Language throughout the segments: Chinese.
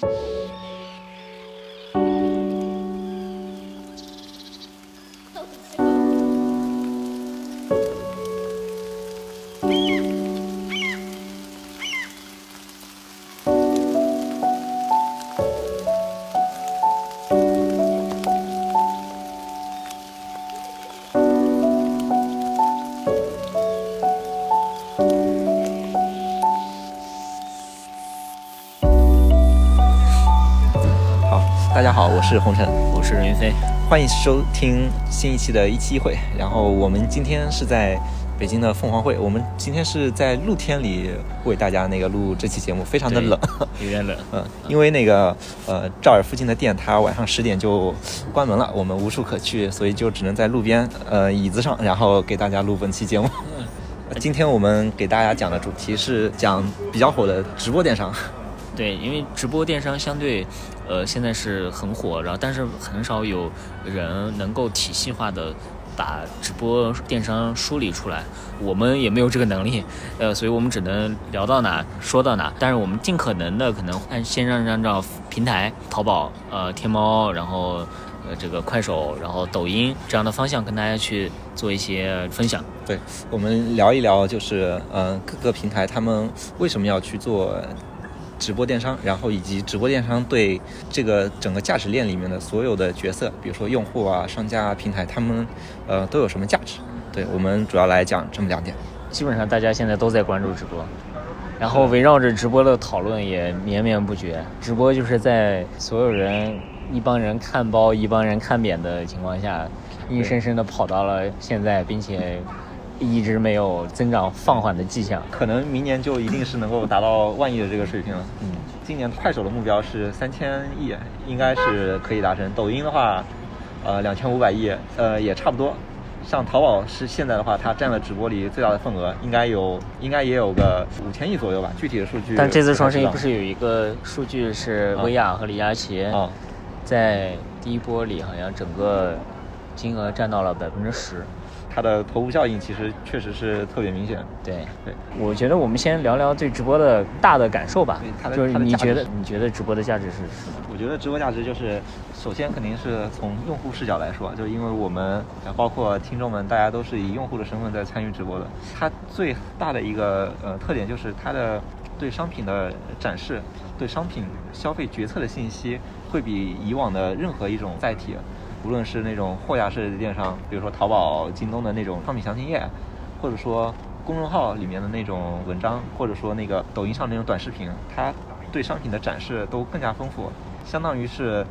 好，我是红尘，我是任云飞。欢迎收听新一期的一期一会。然后我们今天是在北京的凤凰会，我们今天是在露天里为大家那个录这期节目，非常的冷，有点冷。嗯，因为那个呃赵尔附近的店，它晚上十点就关门了，我们无处可去，所以就只能在路边呃椅子上，然后给大家录本期节目。今天我们给大家讲的主题是讲比较火的直播电商。对，因为直播电商相对，呃，现在是很火，然后但是很少有人能够体系化的把直播电商梳理出来，我们也没有这个能力，呃，所以我们只能聊到哪说到哪，但是我们尽可能的可能按先让按照平台，淘宝、呃天猫，然后呃这个快手，然后抖音这样的方向跟大家去做一些分享。对，我们聊一聊，就是呃各个平台他们为什么要去做直播电商，然后以及直播电商对这个整个价值链里面的所有的角色，比如说用户啊、商家、啊、平台，他们呃都有什么价值？对我们主要来讲这么两点。基本上大家现在都在关注直播，然后围绕着直播的讨论也绵绵不绝。直播就是在所有人一帮人看包、一帮人看扁的情况下，硬生生的跑到了现在，并且一直没有增长放缓的迹象。可能明年就一定是能够达到万亿的这个水平了。嗯，今年快手的目标是三千亿，应该是可以达成。抖音的话，呃，两千五百亿，呃，也差不多。像淘宝是现在的话，它占了直播里最大的份额，应该有，应该也有个五千亿左右吧。具体的数据。但这次双十一不是有一个数据是薇娅和李佳琦啊，在第一波里好像整个金额占到了百分之十。它的头部效应其实确实是特别明显。对对，我觉得我们先聊聊对直播的大的感受吧。它的就是你觉得你觉得直播的价值是什么？我觉得直播价值就是，首先肯定是从用户视角来说，就是因为我们呃包括听众们，大家都是以用户的身份在参与直播的。它最大的一个呃特点就是它的对商品的展示，对商品消费决策的信息，会比以往的任何一种载体，无论是那种货架式的电商，比如说淘宝、京东的那种商品详情页，或者说公众号里面的那种文章，或者说那个抖音上那种短视频，它对商品的展示都更加丰富，相当于是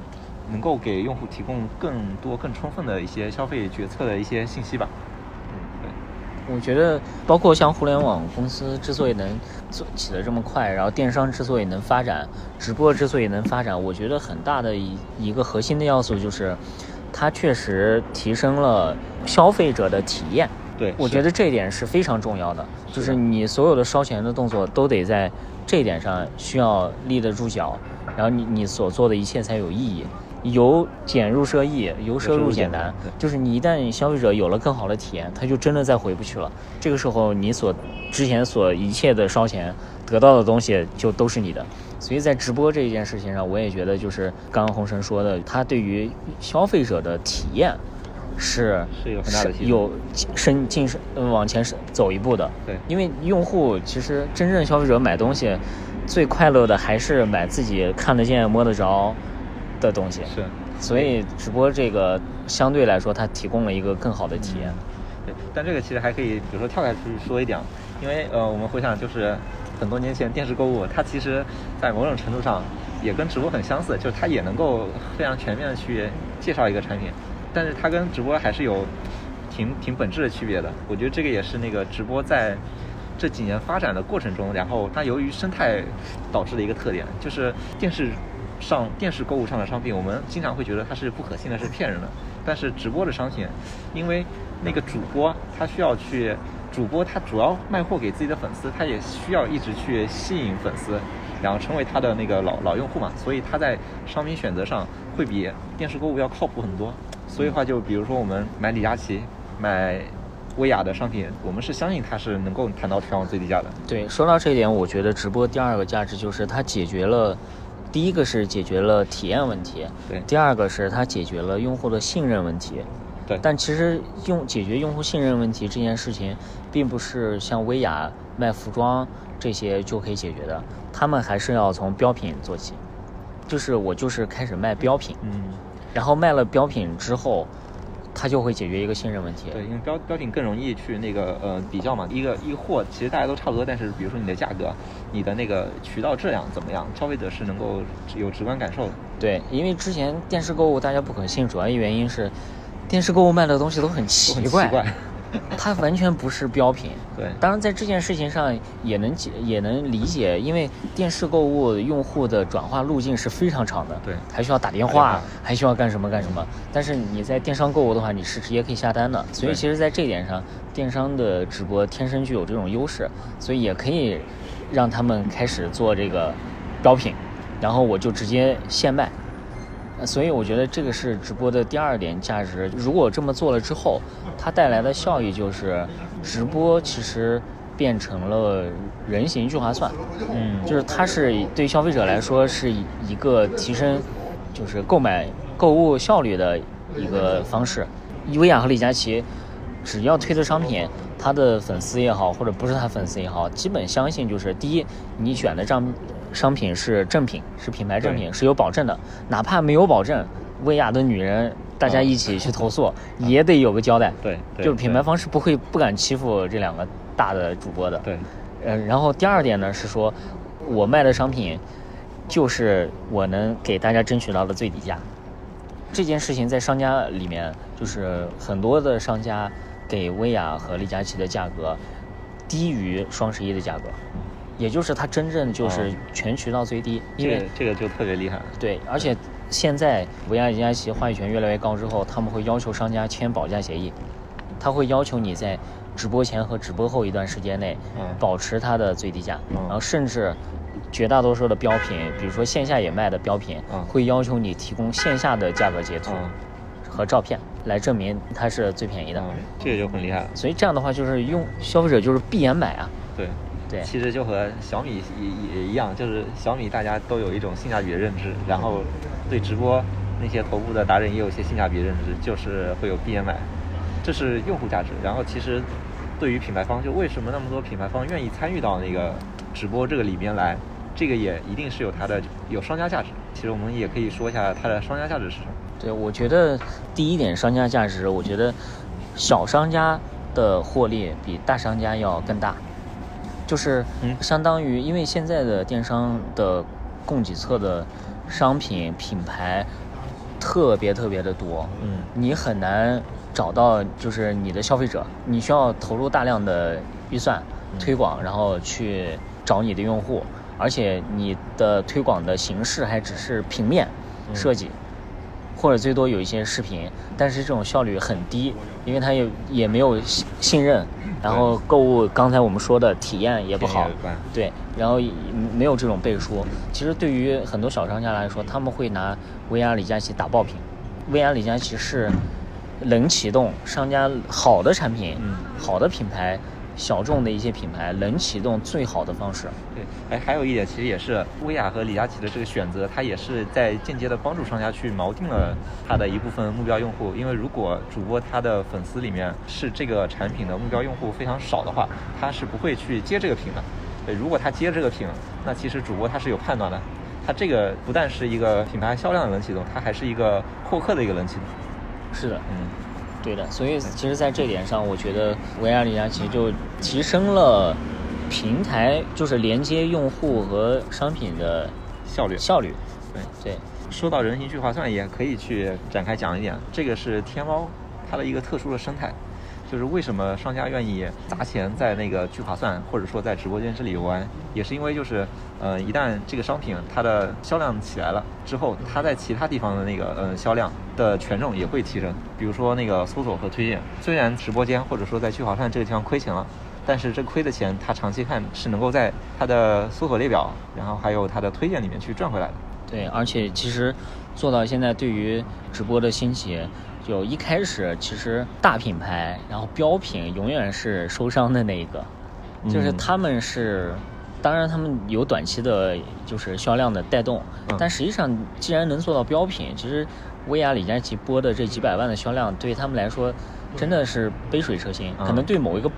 能够给用户提供更多、更充分的一些消费决策的一些信息吧。嗯，对。我觉得，包括像互联网公司之所以能做起得这么快，然后电商之所以能发展，直播之所以能发展，我觉得很大的一一个核心的要素就是，它确实提升了消费者的体验。对，我觉得这一点是非常重要的，就是是你所有的烧钱的动作都得在这一点上需要立得住脚，然后你你所做的一切才有意义。由俭入奢易，由奢入俭难对，就是你一旦消费者有了更好的体验，他就真的再回不去了。这个时候，你所之前所一切的烧钱得到的东西就都是你的。所以在直播这一件事情上，我也觉得就是刚刚红神说的，他对于消费者的体验是是有很大的提升有深进往前是走一步的。对因为用户其实真正消费者买东西，最快乐的还是买自己看得见摸得着的东西。是。所以直播这个相对来说，它提供了一个更好的体验。对，但这个其实还可以，比如说跳开出去说一点啊，因为呃，我们回想就是很多年前电视购物，它其实在某种程度上也跟直播很相似，就是它也能够非常全面的去介绍一个产品，但是它跟直播还是有挺挺本质的区别的。我觉得这个也是那个直播在这几年发展的过程中，然后它由于生态导致的一个特点，就是电视上电视购物上的商品，我们经常会觉得它是不可信的，是骗人的。但是直播的商品，因为那个主播他需要去，主播他主要卖货给自己的粉丝，他也需要一直去吸引粉丝，然后成为他的那个老老用户嘛，所以他在商品选择上会比电视购物要靠谱很多。所以的话，就比如说我们买李佳琦、买薇娅的商品，我们是相信他是能够谈到全网最低价的。对，说到这一点，我觉得直播第二个价值就是它解决了第一个是解决了体验问题，对第二个是它解决了用户的信任问题。对，但其实用解决用户信任问题这件事情，并不是像薇娅卖服装这些就可以解决的，他们还是要从标品做起。就是我就是开始卖标品，嗯，然后卖了标品之后，它就会解决一个信任问题。对，因为标标品更容易去那个呃比较嘛，一个一个货其实大家都差不多，但是比如说你的价格，你的那个渠道质量怎么样，消费者是能够有直观感受的。对，因为之前电视购物大家不可信，主要原因是电视购物卖的东西都很奇怪，它完全不是标品。对。当然在这件事情上也能解也能理解，因为电视购物用户的转化路径是非常长的，对。还需要打电话话，还需要干什么干什么。但是你在电商购物的话，你是直接可以下单的，所以其实，在这一点上，电商的直播天生具有这种优势，所以也可以让他们开始做这个标品，然后我就直接现卖。所以我觉得这个是直播的第二点价值。如果这么做了之后，它带来的效益就是，直播其实变成了人形聚划算，嗯就是它是对消费者来说是一个提升，就是购买购物效率的一个方式。薇娅和李佳琦，只要推的商品，他的粉丝也好，或者不是他粉丝也好，基本相信就是第一，你选的商商品是正品，是品牌正品，是有保证的，哪怕没有保证，薇娅的女人大家一起去投诉，也得有个交代。对对就是品牌方是不会不敢欺负这两个大的主播的。对，呃，然后第二点呢是说，我卖的商品就是我能给大家争取到的最低价。这件事情在商家里面，就是很多的商家给薇娅和李佳琦的价格低于双十一的价格，也就是它真正就是哦全渠道最低，因为这个就特别厉害。对，而且现在薇娅、李佳琦话语权越来越高之后，他们会要求商家签保价协议，他会要求你在直播前和直播后一段时间内嗯保持它的最低价，嗯然后甚至绝大多数的标品，比如说线下也卖的标品，嗯会要求你提供线下的价格截图嗯和照片来证明它是最便宜的。嗯，这个就很厉害了。所以这样的话，就是用消费者就是闭眼买啊。对，对其实就和小米也也一样，就是小米大家都有一种性价比的认知，然后对直播那些头部的达人也有一些性价比认知，就是会有 BMI，，这是用户价值。然后其实对于品牌方，就为什么那么多品牌方愿意参与到那个直播这个里边来，这个也一定是有它的有商家价值。其实我们也可以说一下它的商家价值是什么。对，我觉得第一点商家价值，我觉得小商家的获利比大商家要更大，就是嗯。相当于，因为现在的电商的供给侧的商品品牌特别特别的多，嗯。你很难找到就是你的消费者，你需要投入大量的预算嗯。推广，然后去找你的用户，而且你的推广的形式还只是平面嗯。设计。或者最多有一些视频，但是这种效率很低，因为他也也没有信信任，然后购物刚才我们说的体验也不好对，然后没有这种背书。其实对于很多小商家来说，他们会拿薇娅、李佳琦打爆品。薇娅、李佳琦是冷启动商家好的产品、嗯好的品牌、小众的一些品牌冷启动最好的方式。对，哎，还有一点，其实也是薇娅和李佳琦的这个选择，它也是在间接的帮助商家去锚定了他的一部分目标用户。因为如果主播他的粉丝里面是这个产品的目标用户非常少的话，他是不会去接这个品的。对，如果他接这个品，那其实主播他是有判断的。他这个不但是一个品牌销量的冷启动，它还是一个获客的一个冷启动。是的，嗯，对的，所以其实，在这点上，我觉得维亚李佳琦就提升了平台，就是连接用户和商品的效率。效率。对。对，说到人形聚划算，也可以去展开讲一点。这个是天猫它的一个特殊的生态，就是为什么商家愿意砸钱在那个聚划算，或者说在直播间这里玩，也是因为就是，呃，一旦这个商品它的销量起来了之后，它在其他地方的那个呃销量的权重也会提升。比如说那个搜索和推荐，虽然直播间或者说在聚划算这个地方亏钱了。但是这亏的钱，它长期看是能够在它的搜索列表，然后还有它的推荐里面去赚回来的。对，而且其实做到现在，对于直播的兴起，就一开始其实大品牌，然后标品永远是受伤的那一个，就是嗯他们是当然他们有短期的，就是销量的带动，嗯。但实际上既然能做到标品，其实薇娅、李佳琦播的这几百万的销量，对他们来说真的是杯水车薪，嗯。可能对某一个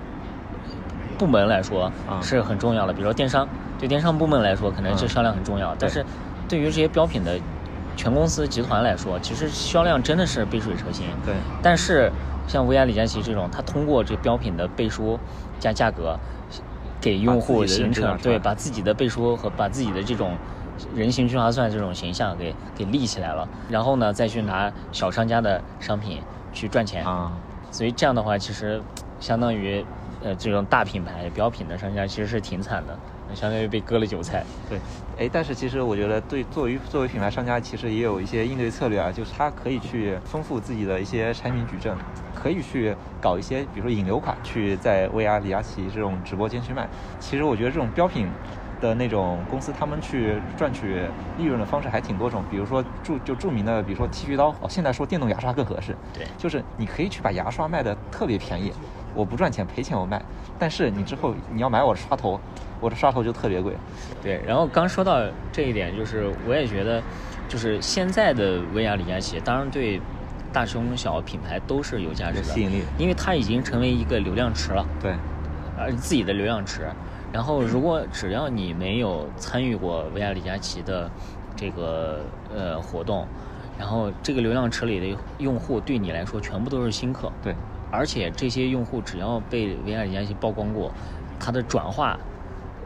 部门来说嗯。是很重要的，比如说电商，对电商部门来说可能这嗯。销量很重要，但是对于这些标品的全公司集团来说，其实销量真的是杯水车薪。对，但是像薇娅、李佳琦这种，他通过这标品的背书加价格，给用户形成对把自己的背书和把自己的这种人形聚划算这种形象给给立起来了，然后呢再去拿小商家的商品去赚钱。啊，所以这样的话，其实相当于呃这种大品牌标品的商家其实是挺惨的，相当于被割了韭菜。对，哎，但是其实我觉得对作为作为品牌商家，其实也有一些应对策略啊，就是他可以去丰富自己的一些产品矩阵，可以去搞一些，比如说引流款，去在薇娅、李佳琦这种直播间去卖。其实我觉得这种标品的那种公司，他们去赚取利润的方式还挺多种，比如说著就著名的，比如说剃须刀，哦，现在说电动牙刷更合适，对就是你可以去把牙刷卖的特别便宜，我不赚钱赔钱我卖，但是你之后你要买我的刷头，我的刷头就特别贵。对，然后刚说到这一点，就是我也觉得，就是现在的薇娅、李佳琦，当然对大中小品牌都是有价值的吸引力因为它已经成为一个流量池了，对，而自己的流量池。然后，如果只要你没有参与过薇娅、李佳琦的这个呃活动，然后这个流量池里的用户对你来说全部都是新客，对，而且这些用户只要被薇娅、李佳琦曝光过，它的转化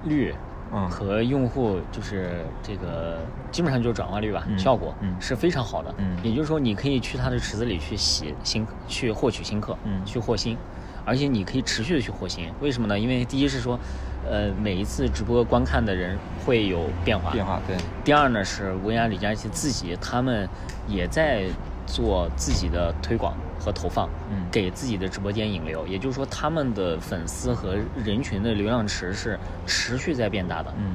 率，嗯和用户就是这个基本上就是转化率吧，嗯效果嗯是非常好的。嗯也就是说，你可以去他的池子里去洗新，去获取新客，嗯去获新，而且你可以持续的去获新。为什么呢？因为第一是说，呃，每一次直播观看的人会有变化，变化对，第二呢是薇娅、李佳琦自己，他们也在做自己的推广和投放，嗯给自己的直播间引流。也就是说，他们的粉丝和人群的流量池是持续在变大的。嗯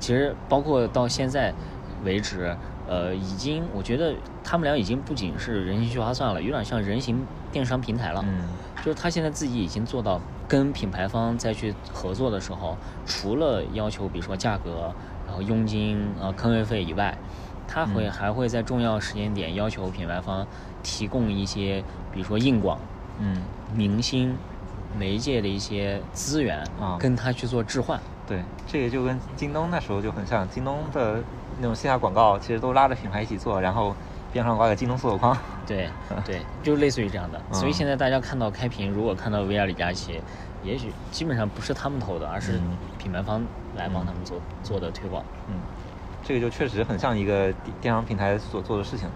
其实包括到现在为止，呃，已经我觉得他们俩已经不仅是人形聚划算了，有点像人形电商平台了。嗯就是他现在自己已经做到跟品牌方再去合作的时候，除了要求比如说价格，然后佣金啊、坑位费以外，他会、嗯还会在重要时间点要求品牌方提供一些，比如说硬广、嗯，明星、媒介的一些资源，啊跟他去做置换。对，这个就跟京东那时候就很像，京东的那种线下广告，其实都拉着品牌一起做，然后边上挂个京东搜索框。对对，就类似于这样的。所以嗯现在大家看到开屏，如果看到薇娅、李佳琦，也许基本上不是他们投的，而是嗯品牌方来帮他们做、做的推广。嗯，这个就确实很像一个电商平台所做的事情。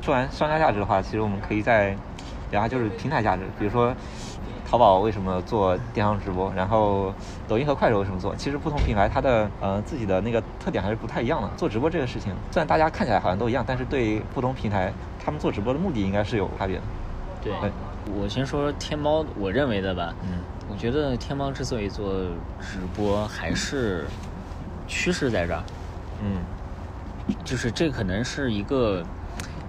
说完商家价值的话，其实我们可以再聊下就是平台价值，比如说淘宝为什么做电商直播，然后抖音和快手为什么做？其实不同品牌它的呃自己的那个特点还是不太一样的。做直播这个事情，虽然大家看起来好像都一样，但是对不同平台他们做直播的目的应该是有差别的。对，我先说天猫，我认为的吧。嗯我觉得天猫之所以做直播，还是趋势在这儿，嗯。就是这可能是一个，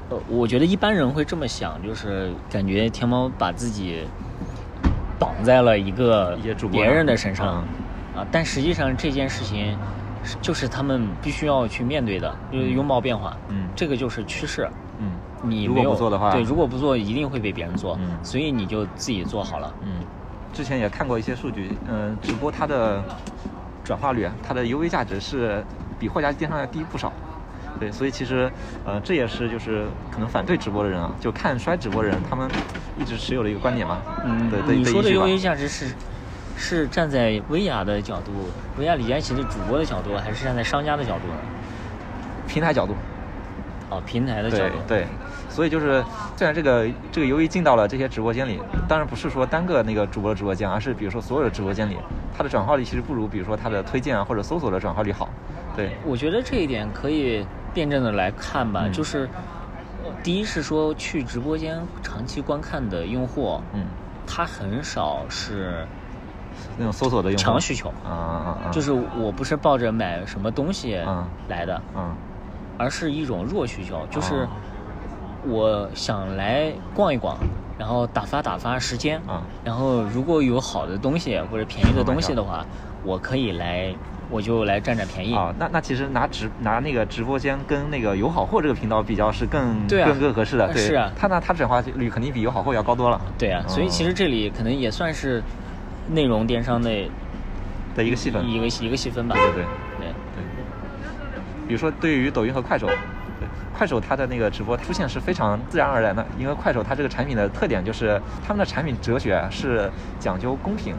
呃，我觉得一般人会这么想，就是感觉天猫把自己绑在了一个别人的身上，啊，但实际上这件事情就是他们必须要去面对的，就是拥抱变化，嗯。这个就是趋势。嗯，你如果不做的话对，如果不做，一定会被别人做，嗯。所以你就自己做好了。嗯，之前也看过一些数据，嗯、直播它的转化率啊，它的 UV 价值是比货架电商要低不少。对，所以其实，呃，这也是就是可能反对直播的人啊，就看衰直播的人，他们一直持有的一个观点嘛。嗯对，对你说的依据吧 UA 价值是是站在薇娅的角度，薇娅李佳琦的主播的角度，还是站在商家的角度呢？平台角度，哦，平台的角度。对，所以就是虽然这个这个由于进到了这些直播间里，当然不是说单个那个主播的直播间，而是比如说所有的直播间里，它的转化率其实不如比如说它的推荐啊或者搜索的转化率好。对，我觉得这一点可以辩证的来看吧，嗯。就是呃第一是说去直播间长期观看的用户，嗯，他很少是那种搜索的用户。强需求，啊啊啊，就是我不是抱着买什么东西嗯。来的，嗯。而是一种弱需求，就是哦。我想来逛一逛，然后打发打发时间，啊然后如果有好的东西或者便宜的东西的话，我可以来我就来占占便宜啊。那那其实拿直拿那个直播间跟那个有好货这个频道比较是更对啊更更合适的。对，是啊他那他转化率肯定比有好货要高多了。对啊，所以其实这里可能也算是内容电商的的一个细分，一个一个细分吧。对对对对对。比如说，对于抖音和快手，对快手它的那个直播出现是非常自然而然的，因为快手它这个产品的特点就是他们的产品哲学是讲究公平，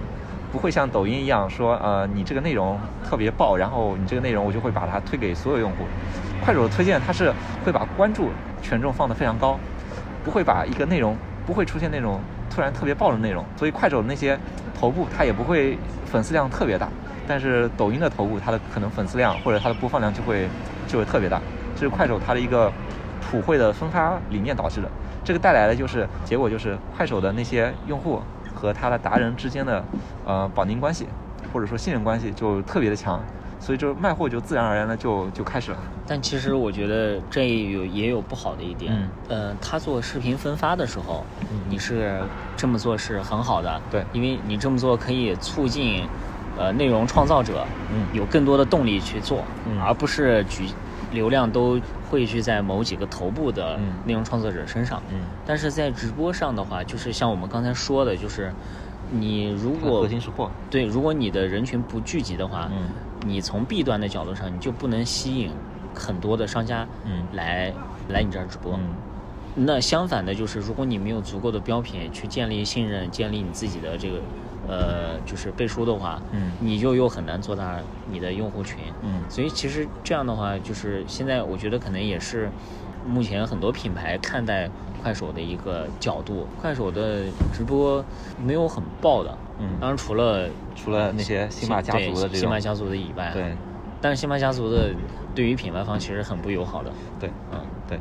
不会像抖音一样说，呃，你这个内容特别爆，然后你这个内容我就会把它推给所有用户。快手的推荐它是会把关注权重放得非常高，不会把一个内容不会出现那种突然特别爆的内容，所以快手的那些头部它也不会粉丝量特别大。但是抖音的头部，它的可能粉丝量或者它的播放量就会就会特别大，这是快手它的一个普惠的分发理念导致的。这个带来的就是结果就是快手的那些用户和他的达人之间的呃绑定关系或者说信任关系就特别的强，所以就卖货就自然而然的就就开始了。但其实我觉得这有也有不好的一点，嗯，呃，他做视频分发的时候，嗯你是这么做是很好的，对因为你这么做可以促进。呃，内容创造者，嗯有更多的动力去做，嗯而不是举流量都汇聚在某几个头部的嗯。内容创作者身上。嗯。但是在直播上的话，就是像我们刚才说的，就是你如果核心是货，对，如果你的人群不聚集的话，嗯。你从 B 端的角度上，你就不能吸引很多的商家嗯。来、来你这儿直播。嗯。那相反的就是，如果你没有足够的标品去建立信任，建立你自己的这个呃就是背书的话，嗯你就又很难做大你的用户群。嗯所以其实这样的话，就是现在我觉得可能也是目前很多品牌看待快手的一个角度。快手的直播没有很爆的，嗯当然除了除了那些辛巴家族的这种对辛巴家族的以外，对，但是辛巴家族的对于品牌方其实很不友好的，对，嗯，对，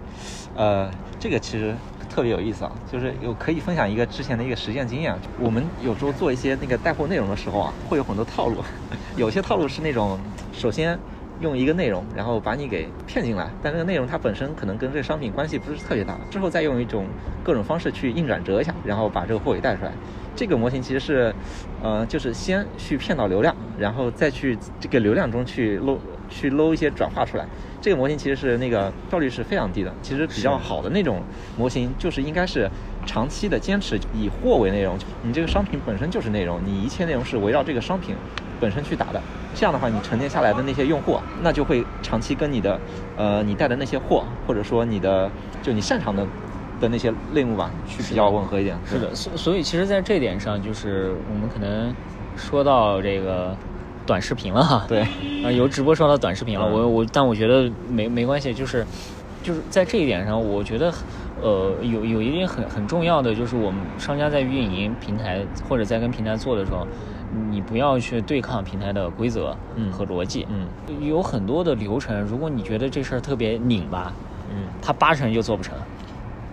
呃，这个其实特别有意思啊，就是有可以分享一个之前的一个实践经验。我们有时候做一些那个带货内容的时候啊，会有很多套路，有些套路是那种首先用一个内容，然后把你给骗进来，但这个内容它本身可能跟这个商品关系不是特别大，之后再用一种各种方式去硬转折一下，然后把这个货给带出来。这个模型其实是，呃，就是先去骗到流量，然后再去这个流量中去搂去搂一些转化出来。这个模型其实是那个效率是非常低的。其实比较好的那种模型，就是应该是长期的坚持以货为内容，你这个商品本身就是内容，你一切内容是围绕这个商品本身去打的。这样的话，你沉淀下来的那些用户，那就会长期跟你的，呃，你带的那些货，或者说你的就你擅长的的那些类目吧，去比较吻合一点。是的，所所以其实，在这点上，就是我们可能说到这个短视频了哈。对，啊，由直播说到短视频了，嗯我我，但我觉得没没关系，就是就是在这一点上，我觉得呃有有一点很很重要的，就是我们商家在运营平台或者在跟平台做的时候，你不要去对抗平台的规则嗯和逻辑，嗯有很多的流程，如果你觉得这事儿特别拧巴，嗯。它八成就做不成。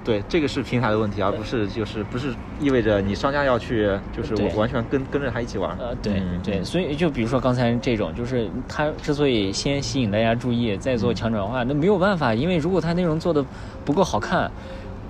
对，这个是平台的问题，而不是就是不是意味着你商家要去就是我完全跟跟着他一起玩。呃，对、嗯。对，所以就比如说刚才这种，就是他之所以先吸引大家注意，再做强转化，那没有办法，因为如果他内容做的不够好看，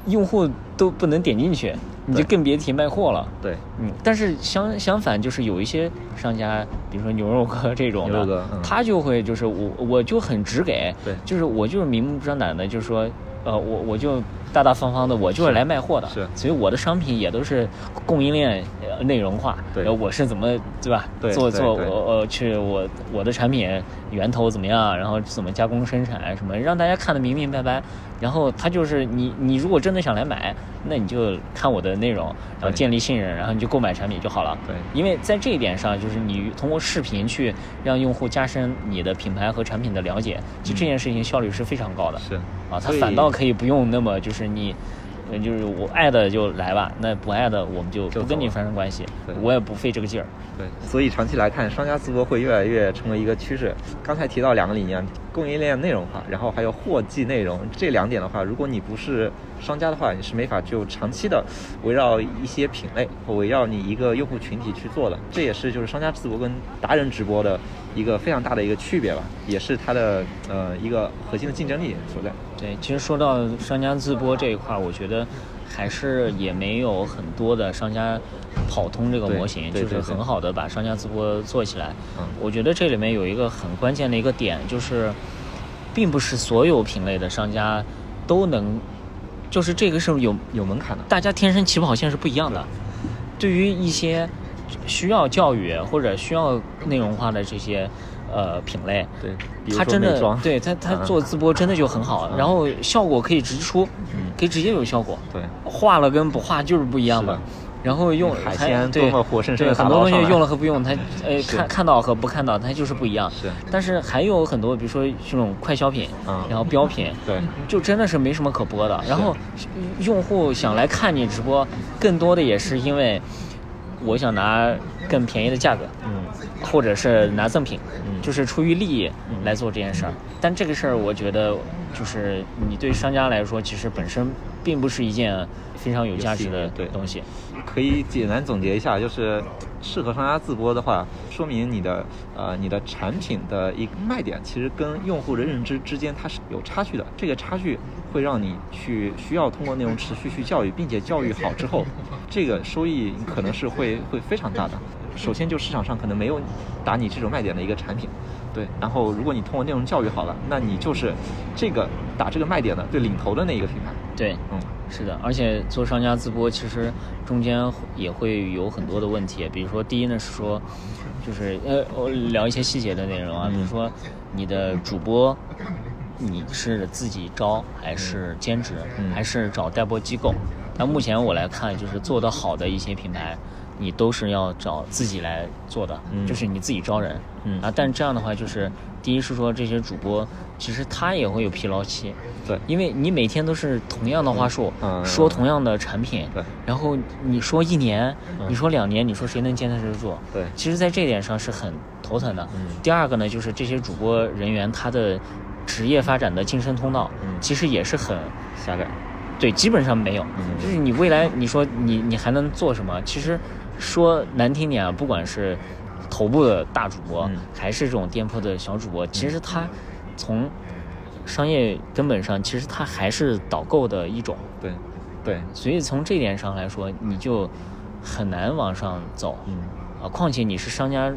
用户都不能点进去，你就更别提卖货了。对，嗯，但是相相反，就是有一些商家，比如说牛肉哥这种的，他就会就是我我就很直给，对。就是我就是明目张胆的，就是说，呃，我我就大大方方的，我就是来卖货的，是所以我的商品也都是供应链呃内容化，对我是怎么对吧？对做做我呃去我我的产品源头怎么样，然后怎么加工生产什么，让大家看得明明白白。然后他就是你你如果真的想来买，那你就看我的内容，然后建立信任，然后你就购买产品就好了。对因为在这一点上，就是你通过视频去让用户加深你的品牌和产品的了解，就这件事情效率是非常高的。是啊，他反倒可以不用那么就是你，嗯就是我爱的就来吧，那不爱的我们就就不跟你发生关系对，我也不费这个劲儿。对，所以长期来看，商家直播会越来越成为一个趋势。刚才提到两个理念，供应链内容化，然后还有货季内容这两点的话，如果你不是商家的话，你是没法就长期的围绕一些品类或围绕你一个用户群体去做的。这也是就是商家直播跟达人直播的一个非常大的一个区别吧，也是它的呃一个核心的竞争力所在。对，其实说到商家自播这一块，我觉得，还是也没有很多的商家跑通这个模型，就是很好的把商家直播做起来。嗯我觉得这里面有一个很关键的一个点，就是并不是所有品类的商家都能，就是这个是有有门槛的。大家天生起跑线是不一样的。对于一些需要教育或者需要内容化的这些呃品类，对，他真的对他他嗯做自播真的就很好，嗯然后效果可以直出，嗯可以直接有效果。对画了跟不画就是不一样的。然后用海鲜多么活生生的对很多东西用了和不用，它呃看看到和不看到它就是不一样。是但是还有很多，比如说这种快消品，嗯然后标品，对就真的是没什么可播的。然后用户想来看你直播，更多的也是因为我想拿更便宜的价格，嗯或者是拿赠品，嗯就是出于利益嗯来做这件事儿。但这个事儿，我觉得就是你对商家来说，其实本身并不是一件非常有价值的对东西。可以简单总结一下，就是适合商家自播的话，说明你的呃你的产品的一个卖点，其实跟用户的认知之间它是有差距的。这个差距会让你去需要通过内容持续去教育，并且教育好之后，这个收益可能是会会非常大的。首先就市场上可能没有打你这种卖点的一个产品，对。然后如果你通过内容教育好了，那你就是这个打这个卖点的最领头的那一个品牌。对，嗯，是的，而且做商家自播其实中间也会有很多的问题，比如说第一呢是说，就是呃我聊一些细节的内容啊，嗯比如说你的主播。你是自己招还是兼职，嗯。还是找代播机构？但目前我来看，就是做得好的一些品牌，你都是要找自己来做的，嗯。就是你自己招人，嗯。啊，但这样的话，就是第一是说这些主播其实他也会有疲劳期，对。因为你每天都是同样的话术，嗯。说同样的产品，对。然后你说一年，嗯。你说两年，你说谁能坚持得住？对。其实，在这点上是很头疼的。嗯。第二个呢，就是这些主播人员他的职业发展的晋升通道，嗯其实也是很狭窄。对，基本上没有。嗯就是你未来你说你你还能做什么？其实说难听点啊，不管是头部的大主播，嗯还是这种店铺的小主播，其实他从商业根本上，其实他还是导购的一种。对，对，所以从这点上来说，你就很难往上走。嗯，啊，况且你是商家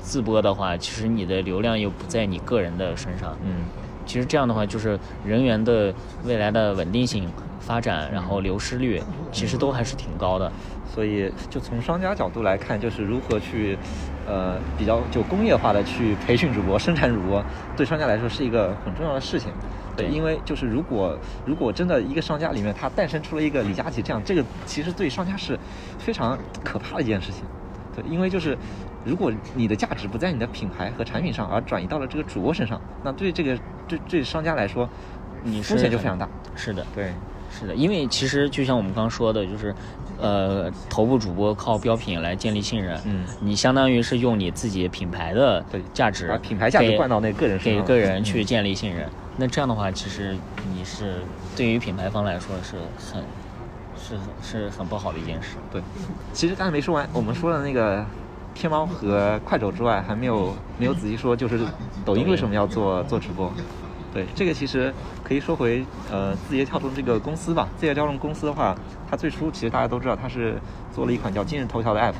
自播的话，其实你的流量又不在你个人的身上。嗯，其实这样的话，就是人员的未来的稳定性、发展，然后流失率，其实都还是挺高的。所以就从商家角度来看，就是如何去，呃，比较就工业化的去培训主播、生产主播，对商家来说是一个很重要的事情。对因为就是如果如果真的一个商家里面它诞生出了一个李佳琦这样，这个其实对商家是非常可怕的一件事情。对，因为就是如果你的价值不在你的品牌和产品上，而转移到了这个主播身上，那对这个对对商家来说，你风险就非常大。是的，对，是的，因为其实就像我们刚刚说的，就是，呃，头部主播靠标品来建立信任，嗯你相当于是用你自己品牌的对价值，把品牌价值给灌到那个人身上给个人嗯去建立信任。那这样的话，其实你是对于品牌方来说是很，是是很不好的一件事。对，其实刚才没说完，我们说的那个天猫和快手之外，还没有没有仔细说，就是抖音为什么要做做直播？对，这个其实可以说回呃字节跳动这个公司吧。字节跳动公司的话，它最初其实大家都知道，它是做了一款叫今日头条的 app。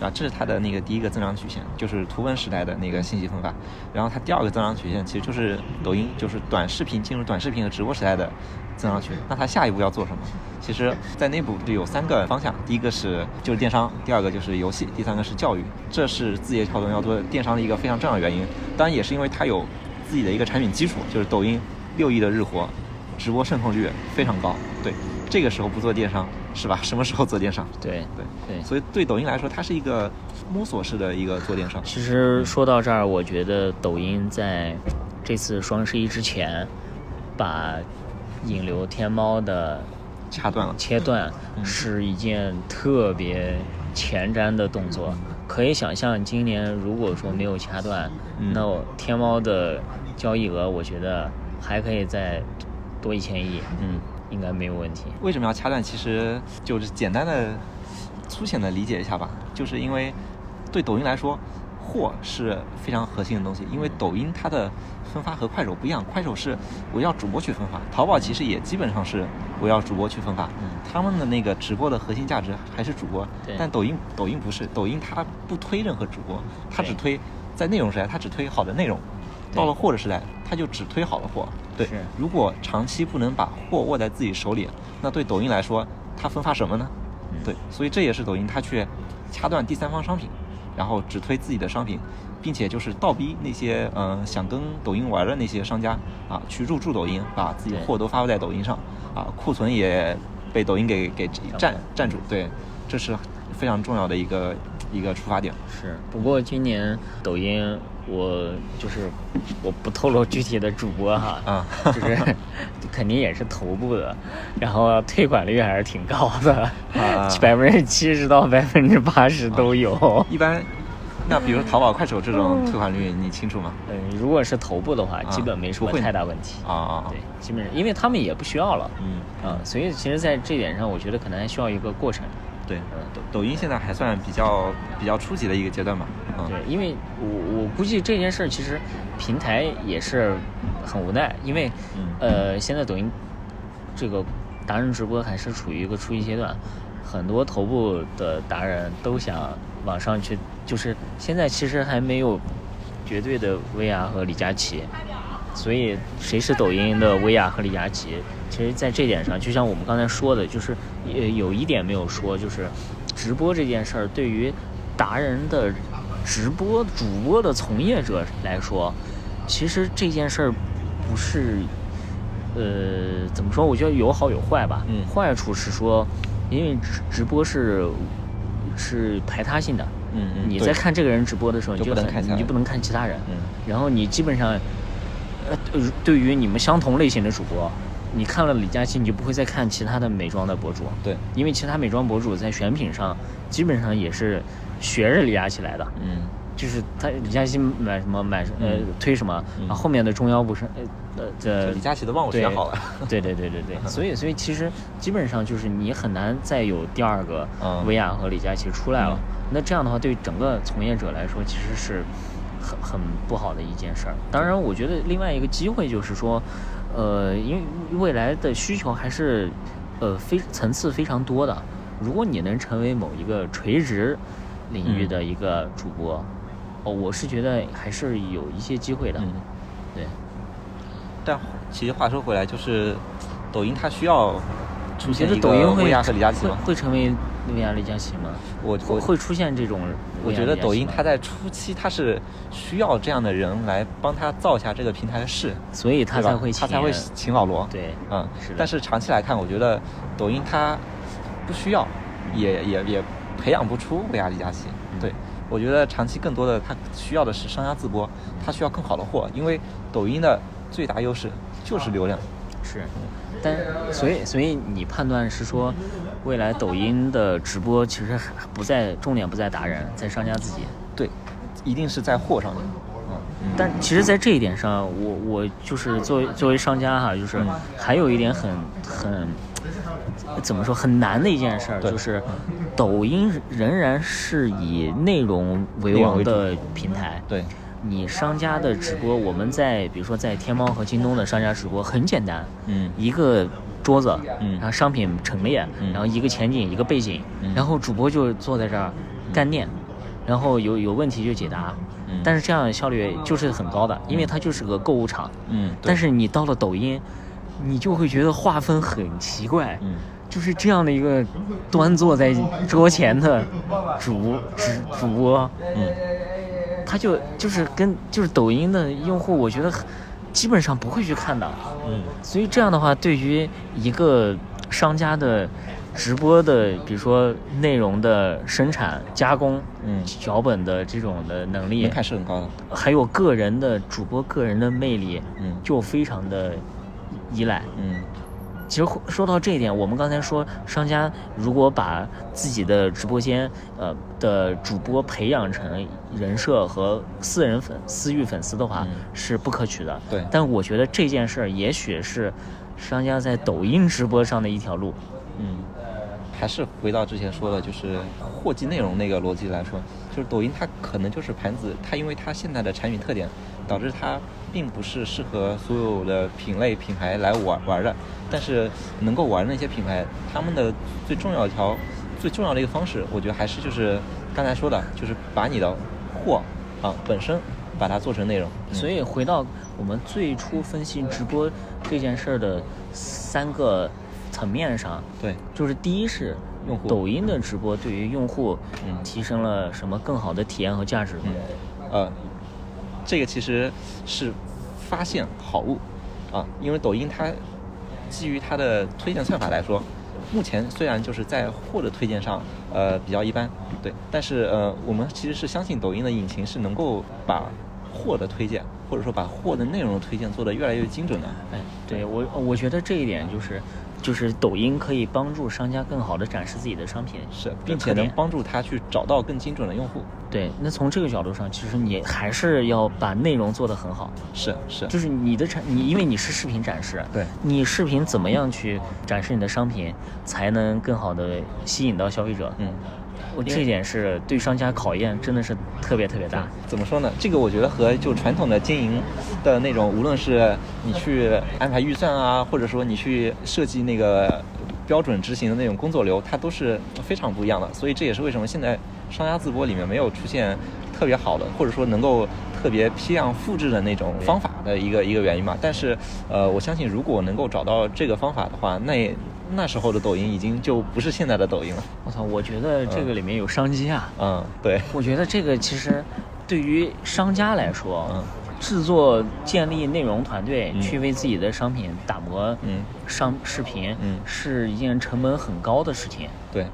啊，这是它的那个第一个增长曲线，就是图文时代的那个信息分发。然后它第二个增长曲线其实就是抖音，就是短视频进入短视频和直播时代的增长曲线。那它下一步要做什么？其实，在内部就有三个方向，第一个是就是电商，第二个就是游戏，第三个是教育。这是字节跳动要做电商的一个非常重要的原因。当然，也是因为它有自己的一个产品基础，就是抖音六亿的日活，直播渗透率非常高。对，这个时候不做电商是吧？什么时候做电商？对对对。所以对抖音来说，它是一个摸索式的一个做电商。其实说到这儿，我觉得抖音在这次双十一之前，把引流天猫的掐断了。切断嗯是一件特别前瞻的动作。可以想象，今年如果说没有掐断，嗯那我天猫的交易额，我觉得还可以再多一千亿，嗯，应该没有问题。为什么要掐断？其实就是简单的、粗浅的理解一下吧，就是因为对抖音来说，货是非常核心的东西，因为抖音它的分发和快手不一样，快手是围绕主播去分发，淘宝其实也基本上是围绕主播去分发，嗯。他们的那个直播的核心价值还是主播，但抖音抖音不是，抖音它不推任何主播，它只推在内容时代它只推好的内容，到了货的时代，它就只推好的货。对，如果长期不能把货握在自己手里，那对抖音来说，它分发什么呢？嗯。对，所以这也是抖音它去掐断第三方商品，然后只推自己的商品，并且就是倒逼那些嗯、呃想跟抖音玩的那些商家啊去入驻抖音，把自己的货都发布在抖音上啊，库存也被抖音给给占占住。对，这是非常重要的一个一个出发点。是，不过今年抖音我就是我不透露具体的主播哈，啊 就是肯定也是头部的，然后退款率还是挺高的啊，百分之七十到百分之八十都有。一般，那比如淘宝、快手这种退款率，你清楚吗？嗯，如果是头部的话，基本没什么太大问题。啊对，基本上因为他们也不需要了，嗯啊，所以其实在这点上，我觉得可能还需要一个过程。对，抖抖音现在还算比较比较初级的一个阶段吧。嗯，对，因为我我估计这件事儿其实平台也是很无奈，因为、嗯呃现在抖音这个达人直播还是处于一个初级阶段，很多头部的达人都想往上去，就是现在其实还没有绝对的薇娅和李佳琦，所以谁是抖音的薇娅和李佳琦？其实，在这点上，就像我们刚才说的，就是呃有一点没有说，就是直播这件事儿对于达人的直播主播的从业者来说，其实这件事儿不是呃怎么说？我觉得有好有坏吧。嗯坏处是说，因为直直播是是排他性的。嗯嗯你在看这个人直播的时候，你就不能看你就不能看其他人。嗯然后你基本上，呃，对对于你们相同类型的主播，你看了李佳琦，你就不会再看其他的美妆的博主，对，因为其他美妆博主在选品上基本上也是学着李佳琦来的，嗯就是他李佳琦买什么买呃嗯推什么，后后面的中腰不是呃呃这李佳琦的忘我对学好了。对对对对对，所以所以其实基本上就是你很难再有第二个嗯薇娅和李佳琦出来了。嗯那这样的话，对整个从业者来说，其实是很很不好的一件事儿。当然，我觉得另外一个机会就是说，呃，因为未来的需求还是呃非层次非常多的。如果你能成为某一个垂直领域嗯的一个主播，哦，我是觉得还是有一些机会的。嗯，对。但其实话说回来，就是抖音它需要出你觉得现一抖音会个薇娅和李佳琦会吗？会成为薇娅、李佳琦吗？我我会会出现这种。我觉得抖音它在初期它是需要这样的人来帮他造一下这个平台的势，所以他才会他才会请请老罗。对，嗯但是长期来看，我觉得抖音它不需要，也也也培养不出薇娅、李佳琦。嗯对，我觉得长期更多的它需要的是商家自播，它需要更好的货，因为抖音的最大优势就是流量。是，但所以所以你判断是说，未来抖音的直播其实还不在重点不在达人，在商家自己。对，一定是在货上面。嗯但其实，在这一点上，我我就是作为作为商家哈，就是嗯还有一点很很怎么说很难的一件事儿，就是抖音仍然是以内容为王的平台。对，你商家的直播，我们在比如说在天猫和京东的商家直播很简单，嗯一个桌子，嗯然后商品陈列，嗯然后一个前景，一个背景，嗯然后主播就坐在这儿干念，然后有有问题就解答，嗯但是这样效率就是很高的，因为它就是个购物场。嗯，但是你到了抖音，你就会觉得划分很奇怪，嗯就是这样的一个端坐在桌前的主直主播，嗯他就就是跟就是抖音的用户，我觉得基本上不会去看的。嗯所以这样的话，对于一个商家的直播的，比如说内容的生产、加工、嗯，脚本的这种的能力门，槛是很高的。还有个人的主播个人的魅力，嗯就非常的依赖。嗯其实说到这一点，我们刚才说，商家如果把自己的直播间呃的主播培养成人设和私人粉私域粉丝的话，嗯是不可取的。对但我觉得这件事儿也许是商家在抖音直播上的一条路。嗯，还是回到之前说的，就是货记内容那个逻辑来说，就就是抖音它可能就是盘子，它因为它现在的产品特点，导致它并不是适合所有的品类品牌来玩玩的。但是能够玩的那些品牌，他们的最重要一条、最重要的一个方式，我觉得还是就是刚才说的，就是把你的货啊本身把它做成内容。所以回到我们最初分析直播这件事儿的三个层面上，对，就是第一是用户抖音的直播对于用户嗯提升了什么更好的体验和价值？嗯，呃，这个其实是发现好物啊，因为抖音它基于它的推荐算法来说，目前虽然就是在货的推荐上，呃，比较一般，对，但是呃，我们其实是相信抖音的引擎是能够把货的推荐，或者说把货的内容推荐做得越来越精准的。哎，对我我觉得这一点就是，就是抖音可以帮助商家更好的展示自己的商品，是，并且能帮助他去找到更精准的用户。对，那从这个角度上，其实你还是要把内容做得很好。是是，就是你的产，你因为你是视频展示，对你视频怎么样去展示你的商品，才能更好的吸引到消费者？嗯。我这点是对商家考验真的是特别特别大。怎么说呢？这个我觉得和就传统的经营的那种，无论是你去安排预算啊，或者说你去设计那个标准执行的那种工作流，它都是非常不一样的。所以这也是为什么现在商家自播里面没有出现特别好的，或者说能够特别批量复制的那种方法的一个一个原因嘛。但是呃，我相信如果能够找到这个方法的话，那那时候的抖音已经就不是现在的抖音了。我操，我觉得这个里面有商机啊。嗯，对。我觉得这个其实对于商家来说，嗯，制作建立内容团队，嗯去为自己的商品打磨嗯商视频，嗯是一件成本很高的事情。对，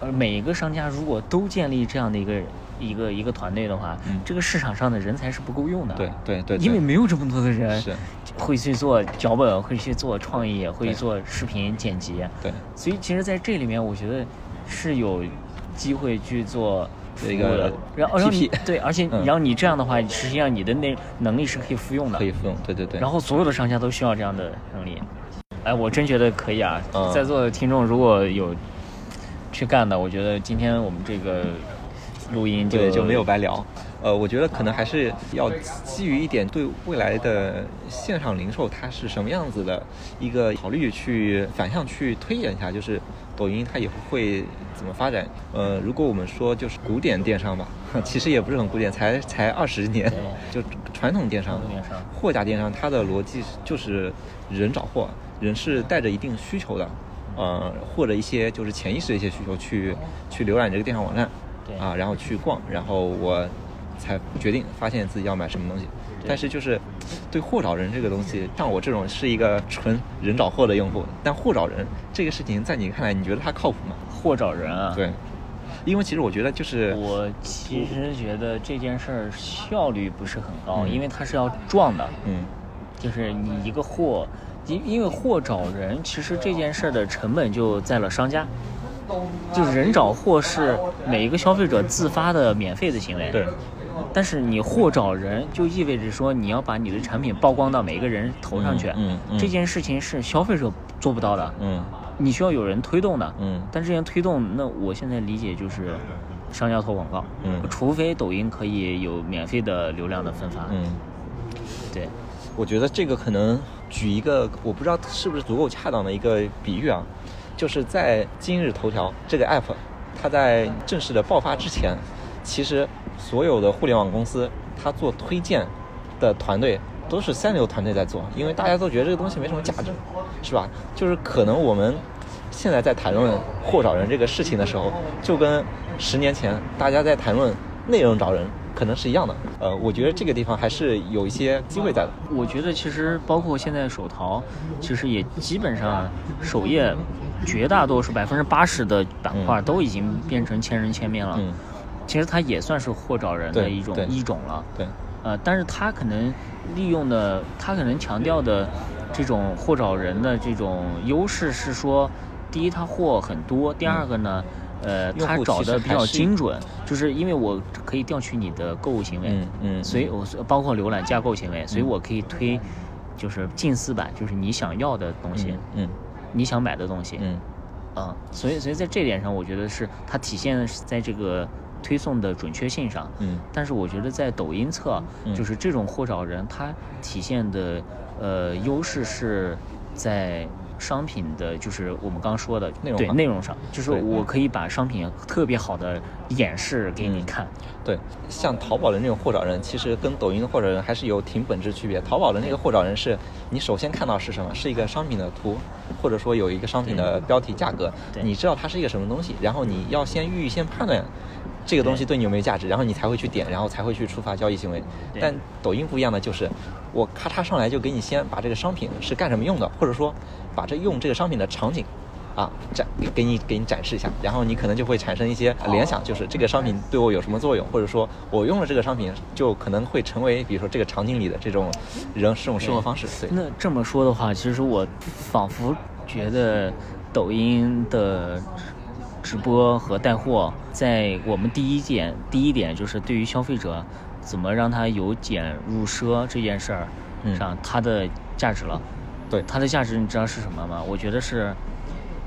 而每一个商家如果都建立这样的一个一个一个团队的话，嗯这个市场上的人才是不够用的。对对对对因为没有这么多的人会去做脚本，会去做创意，会去做视频剪辑。对。所以其实在这里面，我觉得是有机会去做有一个服务的然后然后你 TP 对，而且嗯然后你这样的话，实际上你的那能力是可以复用的可。以复用。对对对。然后所有的商家都需要这样的能力。哎，我真觉得可以啊！嗯在座的听众如果有去干的，我觉得今天我们这个录音就对，就没有白聊。呃，我觉得可能还是要基于一点对未来的线上零售它是什么样子的一个考虑，去反向去推演一下，就是抖音它以后会怎么发展。呃，如果我们说就是古典电商吧，其实也不是很古典，才才二十年，就传统电商、货架电商，它的逻辑就是人找货，人是带着一定需求的。呃，或者一些就是潜意识的一些需求去去浏览这个电商网站，对啊，然后去逛，然后我才决定发现自己要买什么东西。但是就是对货找人这个东西，像我这种是一个纯人找货的用户，但货找人这个事情在你看来，你觉得它靠谱吗？货找人啊。对，因为其实我觉得就是我其实觉得这件事儿效率不是很高，嗯因为它是要撞的，嗯就是你一个货，因因为货找人，其实这件事儿的成本就在了商家。就是人找货是每一个消费者自发的免费的行为，对，但是你货找人就意味着说你要把你的产品曝光到每一个人头上去，嗯嗯。嗯这件事情是消费者做不到的，嗯。你需要有人推动的，嗯。但这件推动，那我现在理解就是商家投广告，嗯。除非抖音可以有免费的流量的分发，嗯。对，我觉得这个可能举一个我不知道是不是足够恰当的一个比喻啊，就是在今日头条这个 app，它在正式的爆发之前，其实所有的互联网公司它做推荐的团队都是三流团队在做，因为大家都觉得这个东西没什么价值，是吧？就是可能我们现在在谈论货找人这个事情的时候，就跟十年前大家在谈论内容找人可能是一样的。呃，我觉得这个地方还是有一些机会在的。我觉得其实包括现在手淘，其实也基本上首页绝大多数百分之八十的板块嗯都已经变成千人千面了，嗯，其实它也算是货找人的一种一种了。对，呃，但是它可能利用的，它可能强调的这种货找人的这种优势是说，第一，它货很多；第二个呢，呃，他用户其找的比较精准，就是因为我可以调取你的购物行为，嗯嗯所以我包括浏览加购行为，所以嗯。我可以推，就是近似版，就是你想要的东西，嗯你想买的东西，嗯啊，所以所以在这点上，我觉得是它体现的是在这个推送的准确性上。嗯但是我觉得在抖音侧，嗯就是这种货找人，它体现的呃优势是在商品的，就是我们刚刚说的内容化内容上，就是我可以把商品特别好的演示给你嗯看。对，像淘宝的那种货找人，其实跟抖音的货找人还是有挺本质区别。淘宝的那个货找人是，你首先看到是什么？是一个商品的图，或者说有一个商品的标题、价格，你知道它是一个什么东西，然后你要先预先判断这个东西对你有没有价值，然后你才会去点，然后才会去触发交易行为。但抖音不一样的就是，我咔嚓上来就给你先把这个商品是干什么用的，或者说把这用这个商品的场景。啊，展给给你给你展示一下，然后你可能就会产生一些联想，就是这个商品对我有什么作用，或者说我用了这个商品就可能会成为，比如说这个场景里的这种人这种生活方式。对，那这么说的话，其实我仿佛觉得抖音的直播和带货，在我们第一点，第一点就是对于消费者怎么让他由俭入奢这件事儿嗯上，它的价值了。对，它的价值你知道是什么吗？我觉得是